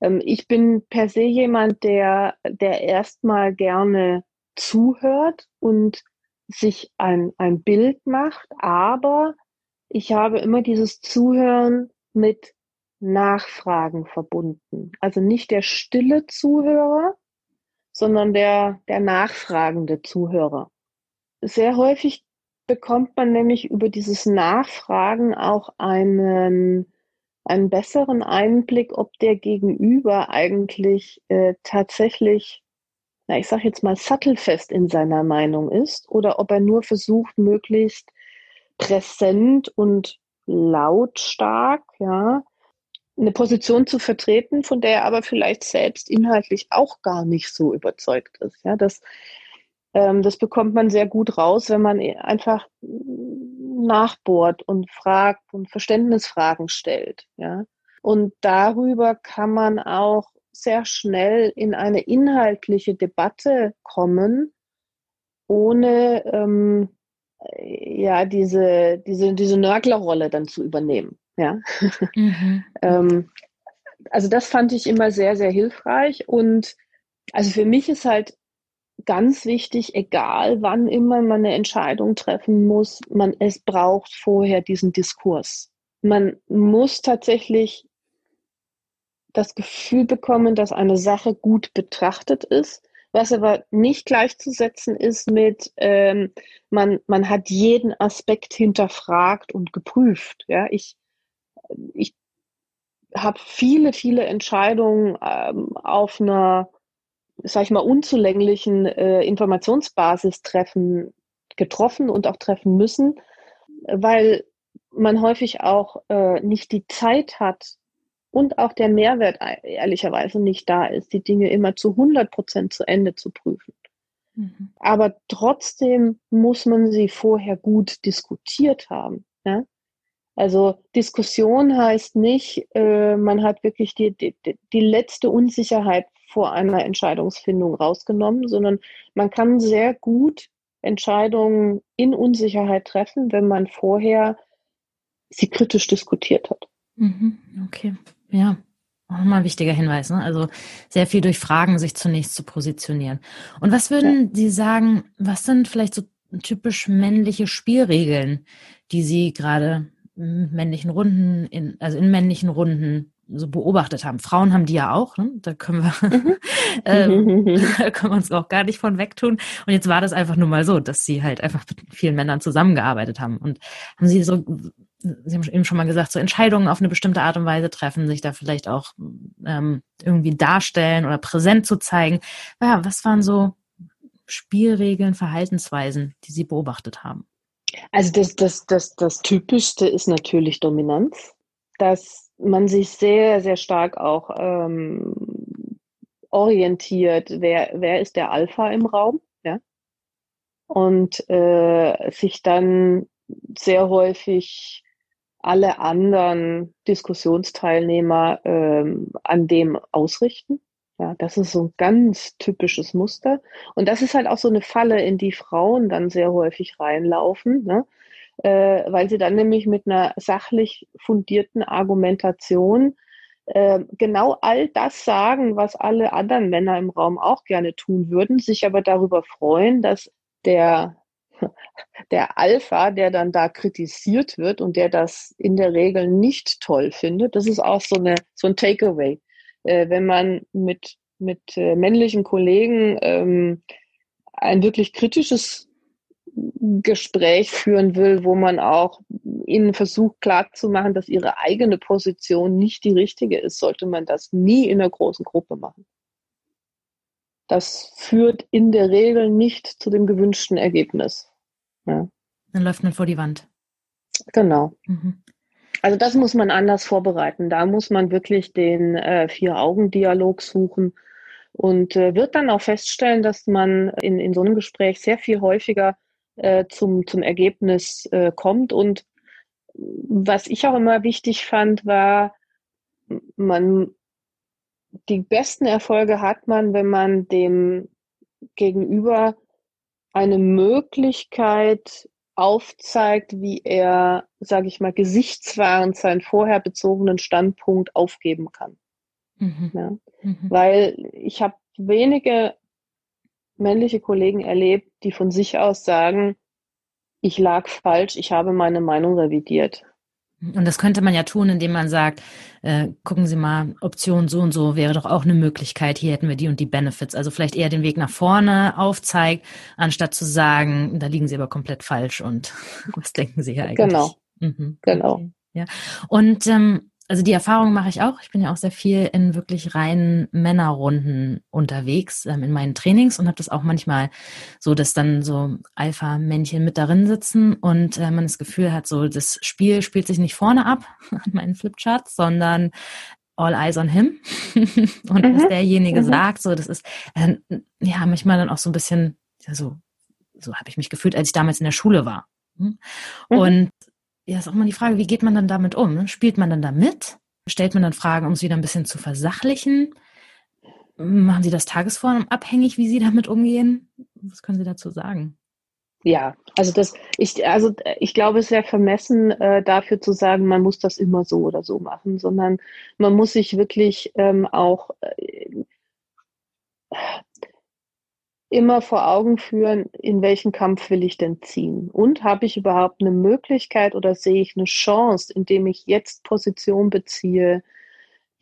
ich bin per se jemand, der, der erstmal gerne zuhört und sich ein, ein Bild macht, aber ich habe immer dieses Zuhören mit Nachfragen verbunden. Also nicht der stille Zuhörer, sondern der, der nachfragende Zuhörer. Sehr häufig bekommt man nämlich über dieses Nachfragen auch einen einen besseren Einblick, ob der Gegenüber eigentlich äh, tatsächlich, na, ich sage jetzt mal, sattelfest in seiner Meinung ist oder ob er nur versucht, möglichst präsent und lautstark, ja, eine Position zu vertreten, von der er aber vielleicht selbst inhaltlich auch gar nicht so überzeugt ist. Ja, das, ähm, das bekommt man sehr gut raus, wenn man einfach nachbohrt und fragt und Verständnisfragen stellt. Ja. Und darüber kann man auch sehr schnell in eine inhaltliche Debatte kommen, ohne ähm, ja diese, diese, diese Nörglerrolle dann zu übernehmen. Ja. Mhm. ähm, also das fand ich immer sehr, sehr hilfreich. Und also für mich ist halt ganz wichtig, egal wann immer man eine Entscheidung treffen muss, man, es braucht vorher diesen Diskurs. Man muss tatsächlich das Gefühl bekommen, dass eine Sache gut betrachtet ist, was aber nicht gleichzusetzen ist mit, ähm, man, man hat jeden Aspekt hinterfragt und geprüft. Ja, ich, ich habe viele, viele Entscheidungen ähm, auf einer sag ich mal, unzulänglichen äh, Informationsbasis treffen, getroffen und auch treffen müssen, weil man häufig auch äh, nicht die Zeit hat und auch der Mehrwert ehrlicherweise nicht da ist, die Dinge immer zu 100 Prozent zu Ende zu prüfen. Mhm. Aber trotzdem muss man sie vorher gut diskutiert haben. Ja? Also Diskussion heißt nicht, äh, man hat wirklich die, die, die letzte Unsicherheit vor einer Entscheidungsfindung rausgenommen, sondern man kann sehr gut Entscheidungen in Unsicherheit treffen, wenn man vorher sie kritisch diskutiert hat. Mhm, okay, ja. Auch nochmal ein wichtiger Hinweis, ne? Also sehr viel durch Fragen sich zunächst zu positionieren. Und was würden ja. Sie sagen, was sind vielleicht so typisch männliche Spielregeln, die Sie gerade in männlichen Runden, in, also in männlichen Runden so beobachtet haben. Frauen haben die ja auch, ne? da können wir, mhm. ähm, da können wir uns auch gar nicht von wegtun. Und jetzt war das einfach nur mal so, dass sie halt einfach mit vielen Männern zusammengearbeitet haben. Und haben sie so, Sie haben eben schon mal gesagt, so Entscheidungen auf eine bestimmte Art und Weise treffen, sich da vielleicht auch ähm, irgendwie darstellen oder präsent zu zeigen. Ja, was waren so Spielregeln, Verhaltensweisen, die Sie beobachtet haben? Also das, das, das, das Typischste ist natürlich Dominanz, dass man sich sehr, sehr stark auch ähm, orientiert, wer, wer ist der Alpha im Raum, ja, und äh, sich dann sehr häufig alle anderen Diskussionsteilnehmer ähm, an dem ausrichten. Ja, das ist so ein ganz typisches Muster. Und das ist halt auch so eine Falle, in die Frauen dann sehr häufig reinlaufen, ne? Äh, weil sie dann nämlich mit einer sachlich fundierten Argumentation äh, genau all das sagen, was alle anderen Männer im Raum auch gerne tun würden, sich aber darüber freuen, dass der der Alpha, der dann da kritisiert wird und der das in der Regel nicht toll findet, das ist auch so, eine, so ein Takeaway. Äh, wenn man mit, mit äh, männlichen Kollegen ähm, ein wirklich kritisches Gespräch führen will, wo man auch ihnen versucht klarzumachen, dass ihre eigene Position nicht die richtige ist, sollte man das nie in einer großen Gruppe machen. Das führt in der Regel nicht zu dem gewünschten Ergebnis. Ja. Dann läuft man vor die Wand. Genau. Mhm. Also das muss man anders vorbereiten. Da muss man wirklich den äh, Vier-Augen-Dialog suchen und äh, wird dann auch feststellen, dass man in, in so einem Gespräch sehr viel häufiger äh, zum, zum Ergebnis äh, kommt. Und was ich auch immer wichtig fand, war, man die besten Erfolge hat man, wenn man dem Gegenüber eine Möglichkeit aufzeigt, wie er, sage ich mal, gesichtswahrend seinen vorher bezogenen Standpunkt aufgeben kann. Mhm. Ja? Mhm. Weil ich habe wenige männliche Kollegen erlebt, die von sich aus sagen, ich lag falsch, ich habe meine Meinung revidiert. Und das könnte man ja tun, indem man sagt, äh, gucken Sie mal, Option so und so wäre doch auch eine Möglichkeit. Hier hätten wir die und die Benefits. Also vielleicht eher den Weg nach vorne aufzeigt, anstatt zu sagen, da liegen Sie aber komplett falsch und was denken Sie hier eigentlich? Genau. Mhm. Genau. Ja. Und ähm, also die Erfahrung mache ich auch. Ich bin ja auch sehr viel in wirklich reinen Männerrunden unterwegs ähm, in meinen Trainings und habe das auch manchmal so, dass dann so Alpha-Männchen mit darin sitzen und äh, man das Gefühl hat, so das Spiel spielt sich nicht vorne ab an meinen Flipcharts, sondern all eyes on him. und mhm. was derjenige mhm. sagt, so das ist äh, ja manchmal dann auch so ein bisschen, ja, so, so habe ich mich gefühlt, als ich damals in der Schule war. Hm? Mhm. Und ja, ist auch mal die Frage, wie geht man dann damit um? Spielt man dann da mit? Stellt man dann Fragen, um es wieder ein bisschen zu versachlichen? Machen Sie das Tagesform abhängig, wie Sie damit umgehen? Was können Sie dazu sagen? Ja, also das, ich, also ich glaube, es wäre vermessen, äh, dafür zu sagen, man muss das immer so oder so machen, sondern man muss sich wirklich ähm, auch äh, immer vor Augen führen, in welchen Kampf will ich denn ziehen? Und habe ich überhaupt eine Möglichkeit oder sehe ich eine Chance, indem ich jetzt Position beziehe,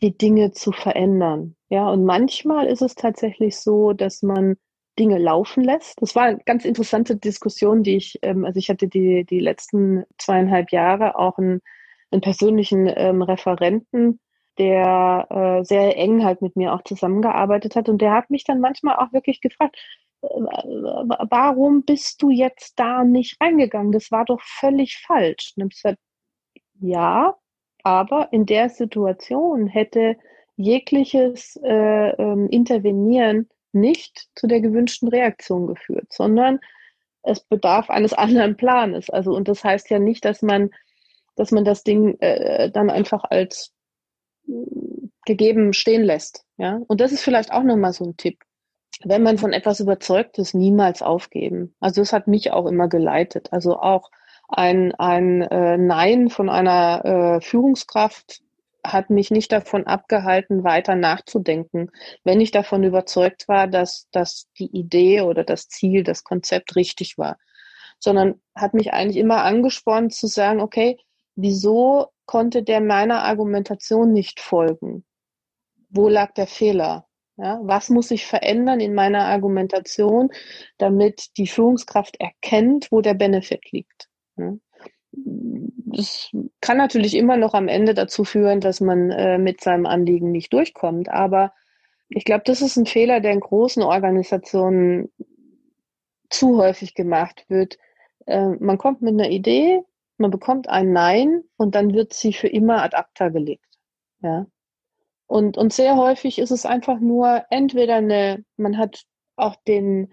die Dinge zu verändern? Ja, und manchmal ist es tatsächlich so, dass man Dinge laufen lässt. Das war eine ganz interessante Diskussion, die ich, ähm, also ich hatte die, die letzten zweieinhalb Jahre auch einen, einen persönlichen ähm, Referenten, der äh, sehr eng halt mit mir auch zusammengearbeitet hat. Und der hat mich dann manchmal auch wirklich gefragt, äh, warum bist du jetzt da nicht reingegangen? Das war doch völlig falsch. Und ich gesagt, ja, aber in der Situation hätte jegliches äh, ähm, Intervenieren nicht zu der gewünschten Reaktion geführt, sondern es bedarf eines anderen Planes. Also, und das heißt ja nicht, dass man, dass man das Ding äh, dann einfach als gegeben stehen lässt. Ja? Und das ist vielleicht auch nochmal so ein Tipp. Wenn man von etwas überzeugt ist, niemals aufgeben. Also das hat mich auch immer geleitet. Also auch ein, ein äh, Nein von einer äh, Führungskraft hat mich nicht davon abgehalten, weiter nachzudenken, wenn ich davon überzeugt war, dass, dass die Idee oder das Ziel, das Konzept richtig war. Sondern hat mich eigentlich immer angespornt zu sagen, okay, wieso konnte der meiner Argumentation nicht folgen? Wo lag der Fehler? Ja, was muss ich verändern in meiner Argumentation, damit die Führungskraft erkennt, wo der Benefit liegt? Ja? Das kann natürlich immer noch am Ende dazu führen, dass man äh, mit seinem Anliegen nicht durchkommt. Aber ich glaube, das ist ein Fehler, der in großen Organisationen zu häufig gemacht wird. Äh, man kommt mit einer Idee, man bekommt ein Nein und dann wird sie für immer ad acta gelegt. Ja. Und, und sehr häufig ist es einfach nur entweder eine, man hat auch den,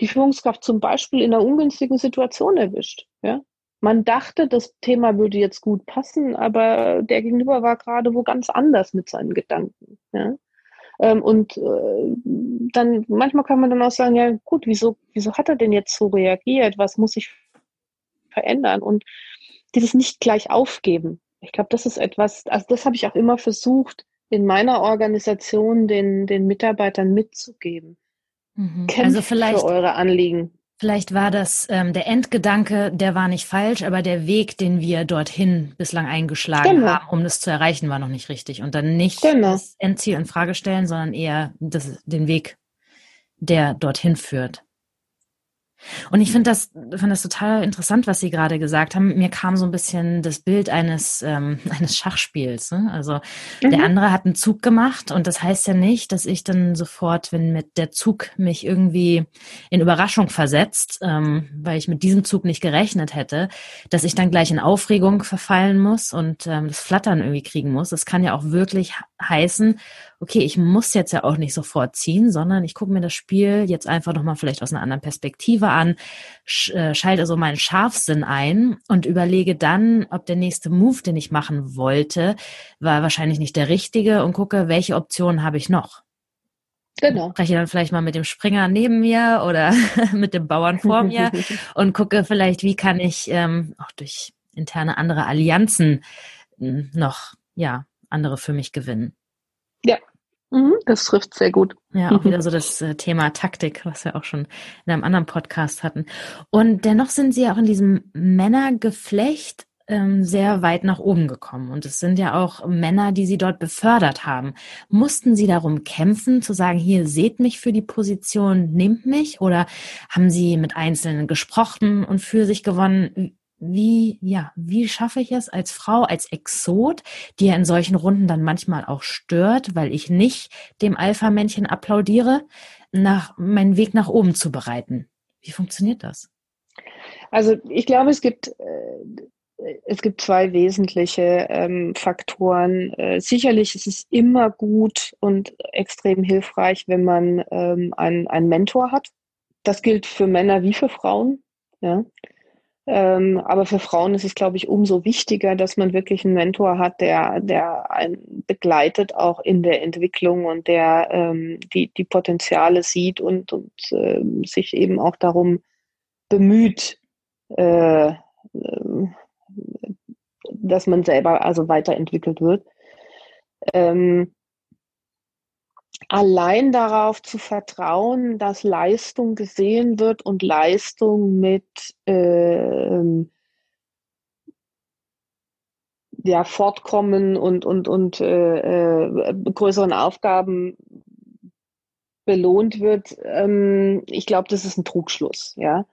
die Führungskraft zum Beispiel in einer ungünstigen Situation erwischt. Ja. Man dachte, das Thema würde jetzt gut passen, aber der Gegenüber war gerade wo ganz anders mit seinen Gedanken. Ja. Ähm, und äh, dann manchmal kann man dann auch sagen, ja gut, wieso, wieso hat er denn jetzt so reagiert? Was muss ich verändern? Und dieses nicht gleich aufgeben. Ich glaube, das ist etwas, also das habe ich auch immer versucht, in meiner Organisation den, den Mitarbeitern mitzugeben. Mhm. Also vielleicht, für eure Anliegen. Vielleicht war das ähm, der Endgedanke, der war nicht falsch, aber der Weg, den wir dorthin bislang eingeschlagen genau. haben, um das zu erreichen, war noch nicht richtig. Und dann nicht genau. das Endziel in Frage stellen, sondern eher das, den Weg, der dorthin führt. Und ich finde das, finde das total interessant, was Sie gerade gesagt haben. Mir kam so ein bisschen das Bild eines, ähm, eines Schachspiels. Ne? Also mhm. der andere hat einen Zug gemacht und das heißt ja nicht, dass ich dann sofort, wenn mit der Zug mich irgendwie in Überraschung versetzt, ähm, weil ich mit diesem Zug nicht gerechnet hätte, dass ich dann gleich in Aufregung verfallen muss und ähm, das Flattern irgendwie kriegen muss. Das kann ja auch wirklich heißen, okay, ich muss jetzt ja auch nicht sofort ziehen, sondern ich gucke mir das Spiel jetzt einfach nochmal vielleicht aus einer anderen Perspektive an, äh, schalte so meinen Scharfsinn ein und überlege dann, ob der nächste Move, den ich machen wollte, war wahrscheinlich nicht der richtige und gucke, welche Optionen habe ich noch. Genau. Spreche dann vielleicht mal mit dem Springer neben mir oder mit dem Bauern vor mir und gucke vielleicht, wie kann ich ähm, auch durch interne andere Allianzen hm, noch, ja, andere für mich gewinnen. Ja, Mhm, das trifft sehr gut. Ja, auch wieder so das äh, Thema Taktik, was wir auch schon in einem anderen Podcast hatten. Und dennoch sind Sie ja auch in diesem Männergeflecht ähm, sehr weit nach oben gekommen. Und es sind ja auch Männer, die Sie dort befördert haben. Mussten Sie darum kämpfen, zu sagen, hier seht mich für die Position, nehmt mich? Oder haben Sie mit Einzelnen gesprochen und für sich gewonnen? Wie, ja, wie schaffe ich es als Frau, als Exot, die ja in solchen Runden dann manchmal auch stört, weil ich nicht dem Alpha-Männchen applaudiere, nach, meinen Weg nach oben zu bereiten? Wie funktioniert das? Also ich glaube, es gibt, äh, es gibt zwei wesentliche ähm, Faktoren. Äh, sicherlich ist es immer gut und extrem hilfreich, wenn man ähm, einen, einen Mentor hat. Das gilt für Männer wie für Frauen. Ja. Ähm, aber für Frauen ist es, glaube ich, umso wichtiger, dass man wirklich einen Mentor hat, der, der einen begleitet auch in der Entwicklung und der ähm, die, die Potenziale sieht und, und äh, sich eben auch darum bemüht, äh, dass man selber also weiterentwickelt wird. Ähm, allein darauf zu vertrauen, dass Leistung gesehen wird und Leistung mit äh, ja, Fortkommen und, und, und äh, äh, größeren Aufgaben belohnt wird, ähm, ich glaube, das ist ein Trugschluss. Ja?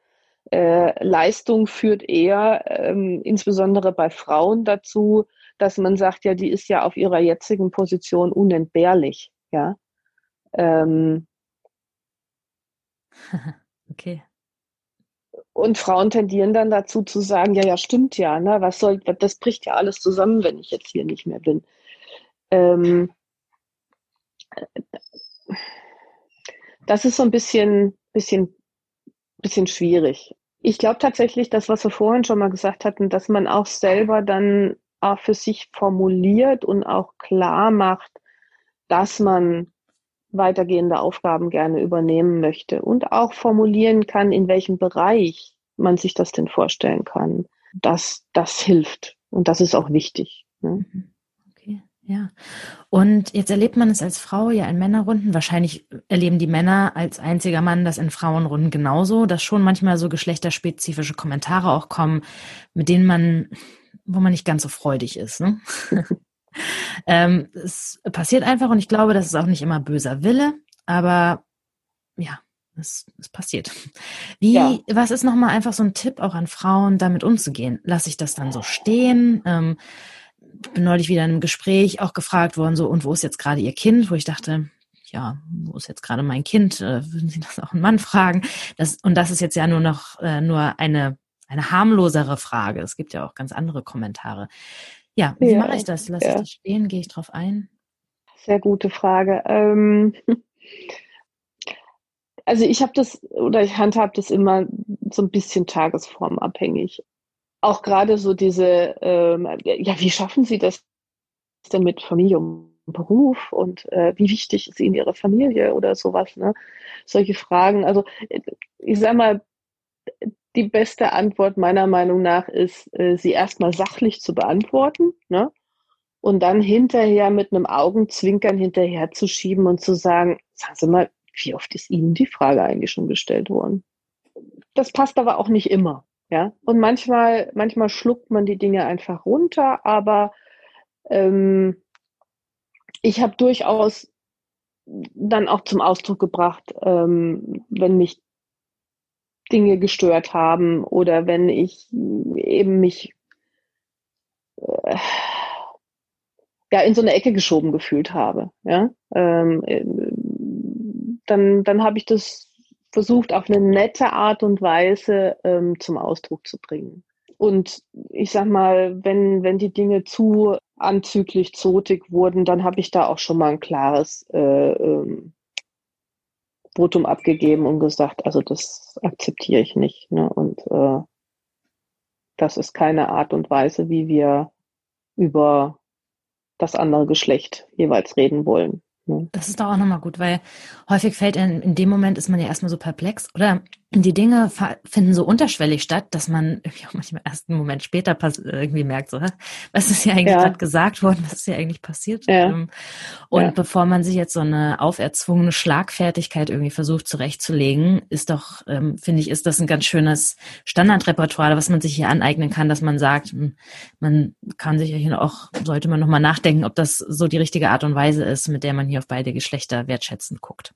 Äh, Leistung führt eher, ähm, insbesondere bei Frauen, dazu, dass man sagt, ja, die ist ja auf ihrer jetzigen Position unentbehrlich. Ja? Ähm, okay. Und Frauen tendieren dann dazu zu sagen, ja, ja, stimmt ja, ne, was soll, das bricht ja alles zusammen, wenn ich jetzt hier nicht mehr bin. Ähm, das ist so ein bisschen, bisschen, bisschen schwierig. Ich glaube tatsächlich, das, was wir vorhin schon mal gesagt hatten, dass man auch selber dann auch für sich formuliert und auch klar macht, dass man weitergehende Aufgaben gerne übernehmen möchte und auch formulieren kann, in welchem Bereich man sich das denn vorstellen kann. Das, das hilft und das ist auch wichtig. Ne? Mhm. Okay, ja. Und jetzt erlebt man es als Frau ja in Männerrunden. Wahrscheinlich erleben die Männer als einziger Mann das in Frauenrunden genauso, dass schon manchmal so geschlechterspezifische Kommentare auch kommen, mit denen man wo man nicht ganz so freudig ist. Ne? ähm, es passiert einfach und ich glaube, das ist auch nicht immer böser Wille, aber ja, es, es passiert. Wie, ja. was ist nochmal einfach so ein Tipp auch an Frauen, damit umzugehen? Lasse ich das dann so stehen? Ähm, bin neulich wieder in einem Gespräch auch gefragt worden, so, und wo ist jetzt gerade Ihr Kind? Wo ich dachte, ja, wo ist jetzt gerade mein Kind? Äh, würden Sie das auch einen Mann fragen? Das, und das ist jetzt ja nur noch äh, nur eine, eine harmlosere Frage. Es gibt ja auch ganz andere Kommentare. Ja, wie ja, mache ich das? Lasse ja. ich das stehen? Gehe ich drauf ein? Sehr gute Frage. Ähm, also ich habe das oder ich handhabe das immer so ein bisschen tagesformabhängig. Auch gerade so diese, ähm, ja, wie schaffen Sie das denn mit Familie und Beruf und äh, wie wichtig ist Ihnen Ihre Familie oder sowas, ne? Solche Fragen. Also ich sag mal, die beste Antwort meiner Meinung nach ist, äh, sie erstmal sachlich zu beantworten, ne? Und dann hinterher mit einem Augenzwinkern hinterher zu schieben und zu sagen, sagen Sie mal, wie oft ist Ihnen die Frage eigentlich schon gestellt worden? Das passt aber auch nicht immer, ja. Und manchmal, manchmal schluckt man die Dinge einfach runter, aber ähm, ich habe durchaus dann auch zum Ausdruck gebracht, ähm, wenn mich Dinge gestört haben oder wenn ich eben mich äh, ja in so eine Ecke geschoben gefühlt habe, ja, ähm, äh, dann dann habe ich das versucht auf eine nette Art und Weise ähm, zum Ausdruck zu bringen. Und ich sag mal, wenn wenn die Dinge zu anzüglich zotig wurden, dann habe ich da auch schon mal ein klares äh, ähm, Votum abgegeben und gesagt, also das akzeptiere ich nicht. Ne? Und äh, das ist keine Art und Weise, wie wir über das andere Geschlecht jeweils reden wollen. Ne? Das ist doch auch nochmal gut, weil häufig fällt in, in dem Moment ist man ja erstmal so perplex oder die Dinge finden so unterschwellig statt, dass man irgendwie auch manchmal erst einen Moment später irgendwie merkt, so, was ist hier eigentlich ja. gerade gesagt worden, was ist hier eigentlich passiert? Ja. Ähm, und ja. bevor man sich jetzt so eine auferzwungene Schlagfertigkeit irgendwie versucht zurechtzulegen, ist doch, ähm, finde ich, ist das ein ganz schönes Standardrepertoire, was man sich hier aneignen kann, dass man sagt, hm, man kann sich hier auch, sollte man nochmal nachdenken, ob das so die richtige Art und Weise ist, mit der man hier auf beide Geschlechter wertschätzend guckt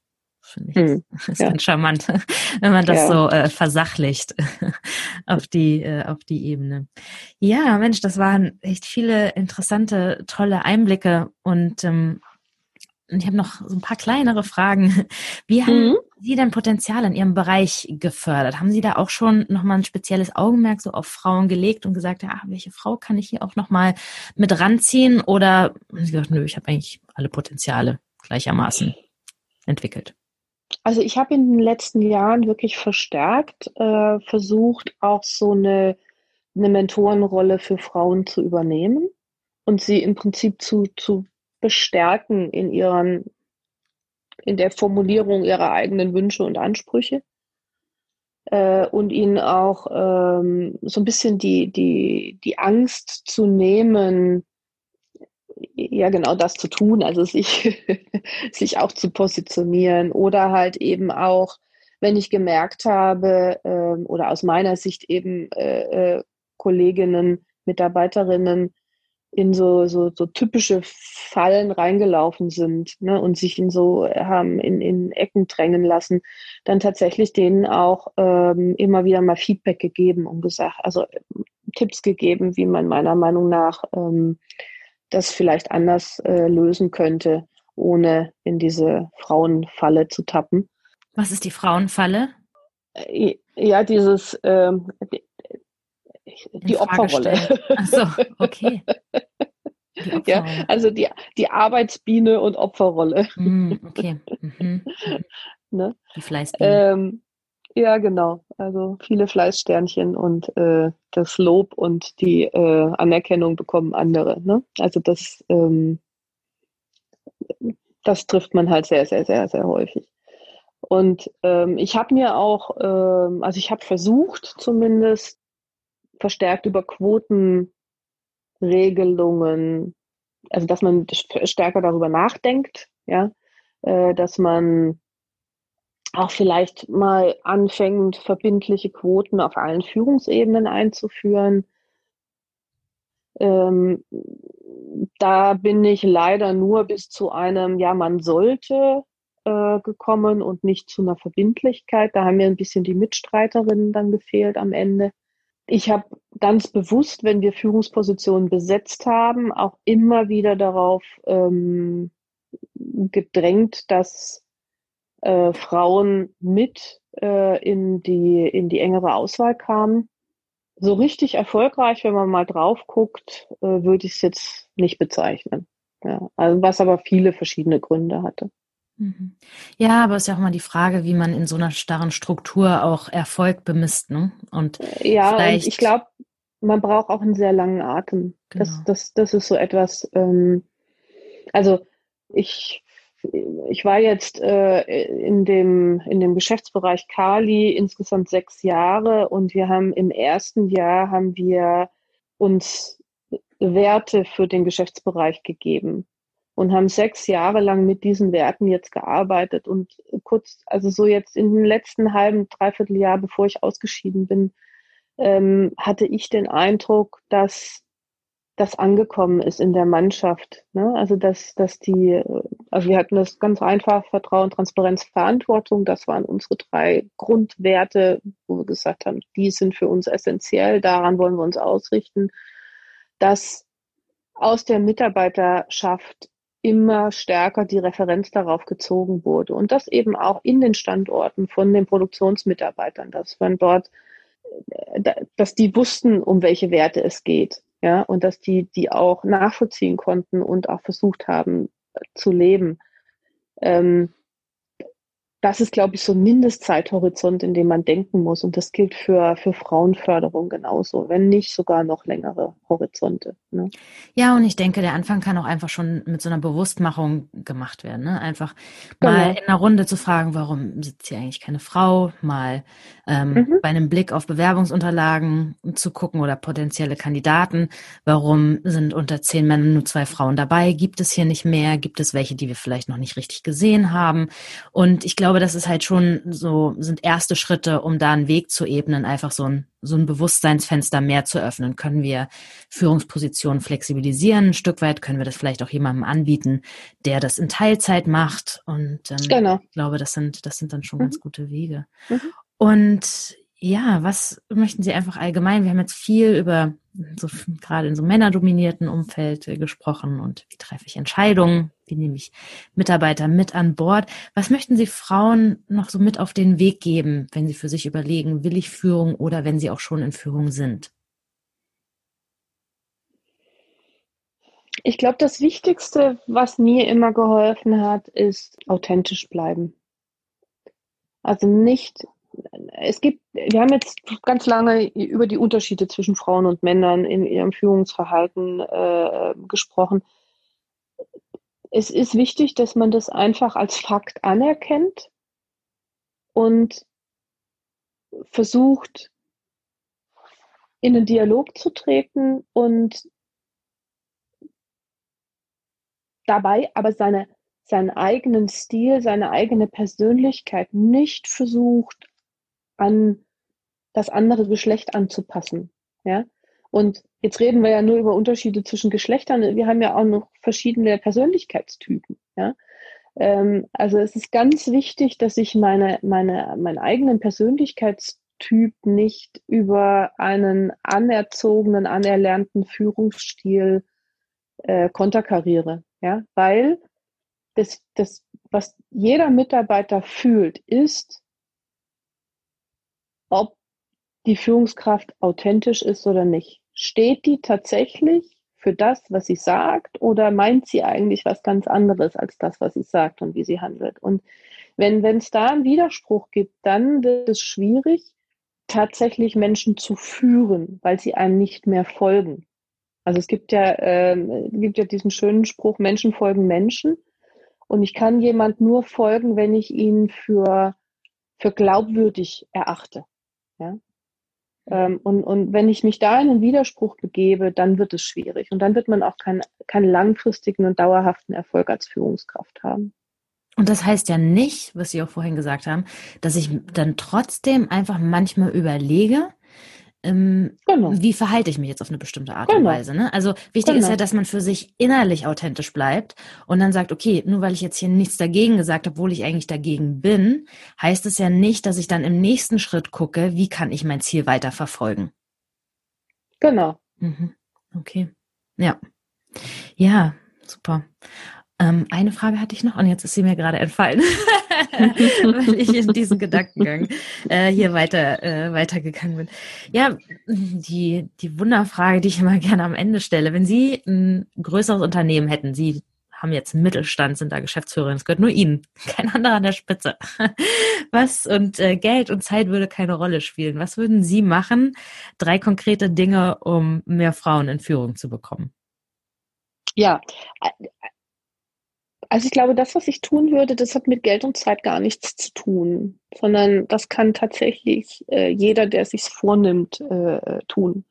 finde ich. Hm, ist ja. ganz charmant, wenn man das ja. so äh, versachlicht auf die äh, auf die Ebene. Ja, Mensch, das waren echt viele interessante, tolle Einblicke und ähm, ich habe noch so ein paar kleinere Fragen. Wie haben mhm. Sie denn Potenzial in Ihrem Bereich gefördert? Haben Sie da auch schon nochmal ein spezielles Augenmerk so auf Frauen gelegt und gesagt, ja, welche Frau kann ich hier auch nochmal mit ranziehen? Oder haben Sie gesagt, nö, ich habe eigentlich alle Potenziale gleichermaßen entwickelt? Also ich habe in den letzten Jahren wirklich verstärkt äh, versucht, auch so eine, eine Mentorenrolle für Frauen zu übernehmen und sie im Prinzip zu, zu bestärken in ihren, in der Formulierung ihrer eigenen Wünsche und Ansprüche äh, und ihnen auch ähm, so ein bisschen die, die, die Angst zu nehmen, ja genau das zu tun, also sich, sich auch zu positionieren oder halt eben auch, wenn ich gemerkt habe ähm, oder aus meiner Sicht eben äh, äh, Kolleginnen, Mitarbeiterinnen in so, so, so typische Fallen reingelaufen sind ne, und sich in so haben in, in Ecken drängen lassen, dann tatsächlich denen auch ähm, immer wieder mal Feedback gegeben und gesagt, also Tipps gegeben, wie man meiner Meinung nach ähm, das vielleicht anders äh, lösen könnte, ohne in diese Frauenfalle zu tappen. Was ist die Frauenfalle? Äh, ja, dieses ähm, die, die Opferrolle. Ach so, okay. Ja, also die, die Arbeitsbiene und Opferrolle. Mm, okay. Mhm. Ne? Die Fleißbiene. Ähm, ja, genau. Also viele Fleißsternchen und äh, das Lob und die äh, Anerkennung bekommen andere. Ne? Also das, ähm, das trifft man halt sehr, sehr, sehr, sehr häufig. Und ähm, ich habe mir auch, ähm, also ich habe versucht zumindest verstärkt über Quotenregelungen, also dass man stärker darüber nachdenkt, ja, äh, dass man auch vielleicht mal anfängt, verbindliche Quoten auf allen Führungsebenen einzuführen. Ähm, da bin ich leider nur bis zu einem, ja, man sollte äh, gekommen und nicht zu einer Verbindlichkeit. Da haben mir ein bisschen die Mitstreiterinnen dann gefehlt am Ende. Ich habe ganz bewusst, wenn wir Führungspositionen besetzt haben, auch immer wieder darauf ähm, gedrängt, dass äh, Frauen mit äh, in, die, in die engere Auswahl kamen. So richtig erfolgreich, wenn man mal drauf guckt, äh, würde ich es jetzt nicht bezeichnen. Ja, also was aber viele verschiedene Gründe hatte. Mhm. Ja, aber es ist ja auch mal die Frage, wie man in so einer starren Struktur auch Erfolg bemisst. Ne? Und ja, vielleicht... und ich glaube, man braucht auch einen sehr langen Atem. Genau. Das, das, das ist so etwas, ähm, also ich, ich war jetzt äh, in, dem, in dem Geschäftsbereich Kali insgesamt sechs Jahre und wir haben im ersten Jahr haben wir uns Werte für den Geschäftsbereich gegeben und haben sechs Jahre lang mit diesen Werten jetzt gearbeitet und kurz, also so jetzt in den letzten halben, dreiviertel Jahr, bevor ich ausgeschieden bin, ähm, hatte ich den Eindruck, dass das angekommen ist in der Mannschaft. Ne? Also dass, dass die, also wir hatten das ganz einfach, Vertrauen, Transparenz, Verantwortung, das waren unsere drei Grundwerte, wo wir gesagt haben, die sind für uns essentiell, daran wollen wir uns ausrichten, dass aus der Mitarbeiterschaft immer stärker die Referenz darauf gezogen wurde. Und das eben auch in den Standorten von den Produktionsmitarbeitern, dass man dort, äh, dass die wussten, um welche Werte es geht. Ja, und dass die, die auch nachvollziehen konnten und auch versucht haben äh, zu leben. Ähm, das ist, glaube ich, so ein Mindestzeithorizont, in dem man denken muss. Und das gilt für, für Frauenförderung genauso, wenn nicht sogar noch längere Horizonte. Ne? Ja, und ich denke, der Anfang kann auch einfach schon mit so einer Bewusstmachung gemacht werden. Ne? Einfach genau. mal in einer Runde zu fragen, warum sitzt hier eigentlich keine Frau? Mal ähm, mhm. bei einem Blick auf Bewerbungsunterlagen zu gucken oder potenzielle Kandidaten. Warum sind unter zehn Männern nur zwei Frauen dabei? Gibt es hier nicht mehr? Gibt es welche, die wir vielleicht noch nicht richtig gesehen haben? Und ich glaube, glaube, das ist halt schon so, sind erste Schritte, um da einen Weg zu ebnen, einfach so ein, so ein Bewusstseinsfenster mehr zu öffnen. Können wir Führungspositionen flexibilisieren? Ein Stück weit können wir das vielleicht auch jemandem anbieten, der das in Teilzeit macht. Und ähm, genau. ich glaube, das sind, das sind dann schon mhm. ganz gute Wege. Mhm. Und ja, was möchten Sie einfach allgemein? Wir haben jetzt viel über so gerade in so männerdominierten Umfeld äh, gesprochen und wie treffe ich Entscheidungen, wie nehme ich Mitarbeiter mit an Bord. Was möchten Sie Frauen noch so mit auf den Weg geben, wenn sie für sich überlegen, will ich Führung oder wenn sie auch schon in Führung sind? Ich glaube, das Wichtigste, was mir immer geholfen hat, ist authentisch bleiben. Also nicht es gibt, wir haben jetzt ganz lange über die Unterschiede zwischen Frauen und Männern in ihrem Führungsverhalten äh, gesprochen. Es ist wichtig, dass man das einfach als Fakt anerkennt und versucht, in den Dialog zu treten und dabei aber seine, seinen eigenen Stil, seine eigene Persönlichkeit nicht versucht an das andere Geschlecht anzupassen. Ja? Und jetzt reden wir ja nur über Unterschiede zwischen Geschlechtern. Wir haben ja auch noch verschiedene Persönlichkeitstypen. Ja? Ähm, also es ist ganz wichtig, dass ich meine, meine, meinen eigenen Persönlichkeitstyp nicht über einen anerzogenen, anerlernten Führungsstil äh, konterkariere. Ja? Weil das, das, was jeder Mitarbeiter fühlt, ist, ob die Führungskraft authentisch ist oder nicht. Steht die tatsächlich für das, was sie sagt, oder meint sie eigentlich was ganz anderes als das, was sie sagt und wie sie handelt? Und wenn es da einen Widerspruch gibt, dann wird es schwierig, tatsächlich Menschen zu führen, weil sie einem nicht mehr folgen. Also es gibt ja, äh, gibt ja diesen schönen Spruch, Menschen folgen Menschen. Und ich kann jemand nur folgen, wenn ich ihn für, für glaubwürdig erachte. Ja? Ähm, und, und wenn ich mich da in einen Widerspruch begebe, dann wird es schwierig. Und dann wird man auch keinen keinen langfristigen und dauerhaften Erfolg als Führungskraft haben. Und das heißt ja nicht, was Sie auch vorhin gesagt haben, dass ich dann trotzdem einfach manchmal überlege, ähm, genau. wie verhalte ich mich jetzt auf eine bestimmte Art genau. und Weise. Ne? Also wichtig genau. ist ja, dass man für sich innerlich authentisch bleibt und dann sagt, okay, nur weil ich jetzt hier nichts dagegen gesagt habe, obwohl ich eigentlich dagegen bin, heißt es ja nicht, dass ich dann im nächsten Schritt gucke, wie kann ich mein Ziel weiter verfolgen. Genau. Mhm. Okay. Ja. Ja, super. Ähm, eine Frage hatte ich noch und jetzt ist sie mir gerade entfallen, weil ich in diesen Gedankengang äh, hier weiter äh, weitergegangen bin. Ja, die die Wunderfrage, die ich immer gerne am Ende stelle: Wenn Sie ein größeres Unternehmen hätten, Sie haben jetzt einen Mittelstand, sind da Geschäftsführerin, es gehört nur Ihnen, kein anderer an der Spitze. Was und äh, Geld und Zeit würde keine Rolle spielen. Was würden Sie machen? Drei konkrete Dinge, um mehr Frauen in Führung zu bekommen. Ja, also ich glaube, das, was ich tun würde, das hat mit Geld und Zeit gar nichts zu tun, sondern das kann tatsächlich äh, jeder, der sich vornimmt, äh, tun.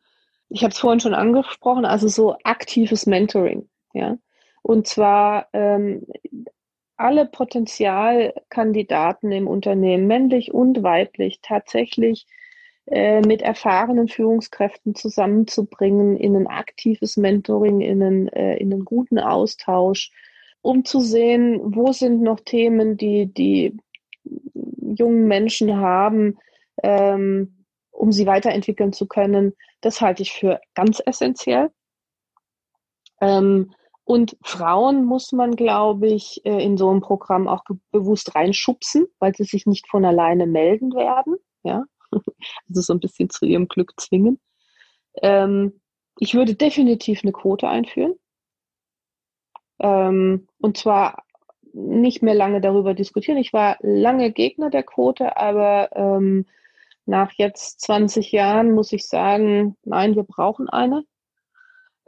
Ich habe es vorhin schon angesprochen, also so aktives Mentoring, ja. Und zwar ähm, alle Potenzialkandidaten im Unternehmen, männlich und weiblich, tatsächlich äh, mit erfahrenen Führungskräften zusammenzubringen in ein aktives Mentoring, in einen, äh, in einen guten Austausch, um zu sehen, wo sind noch Themen, die die jungen Menschen haben, ähm, um sie weiterentwickeln zu können. Das halte ich für ganz essentiell. Ähm, und Frauen muss man, glaube ich, äh, in so ein Programm auch bewusst reinschubsen, weil sie sich nicht von alleine melden werden. Ja, also so ein bisschen zu ihrem Glück zwingen. Ähm, ich würde definitiv eine Quote einführen. Ähm, und zwar nicht mehr lange darüber diskutieren. Ich war lange Gegner der Quote, aber ähm, nach jetzt 20 Jahren muss ich sagen, nein, wir brauchen eine.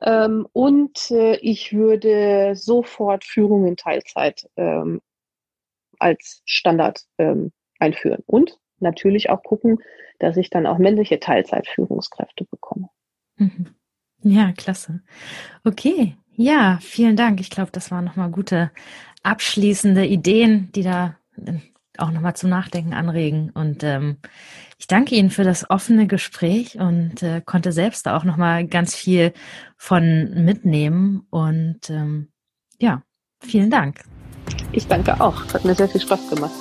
Ähm, und äh, ich würde sofort Führung in Teilzeit ähm, als Standard ähm, einführen. Und natürlich auch gucken, dass ich dann auch männliche Teilzeitführungskräfte bekomme. Mhm. Ja, klasse. Okay, ja, vielen Dank. Ich glaube, das waren nochmal gute abschließende Ideen, die da äh, auch nochmal zum Nachdenken anregen. Und ähm, ich danke Ihnen für das offene Gespräch und äh, konnte selbst da auch nochmal ganz viel von mitnehmen. Und ähm, ja, vielen Dank. Ich danke auch. Hat mir sehr viel Spaß gemacht.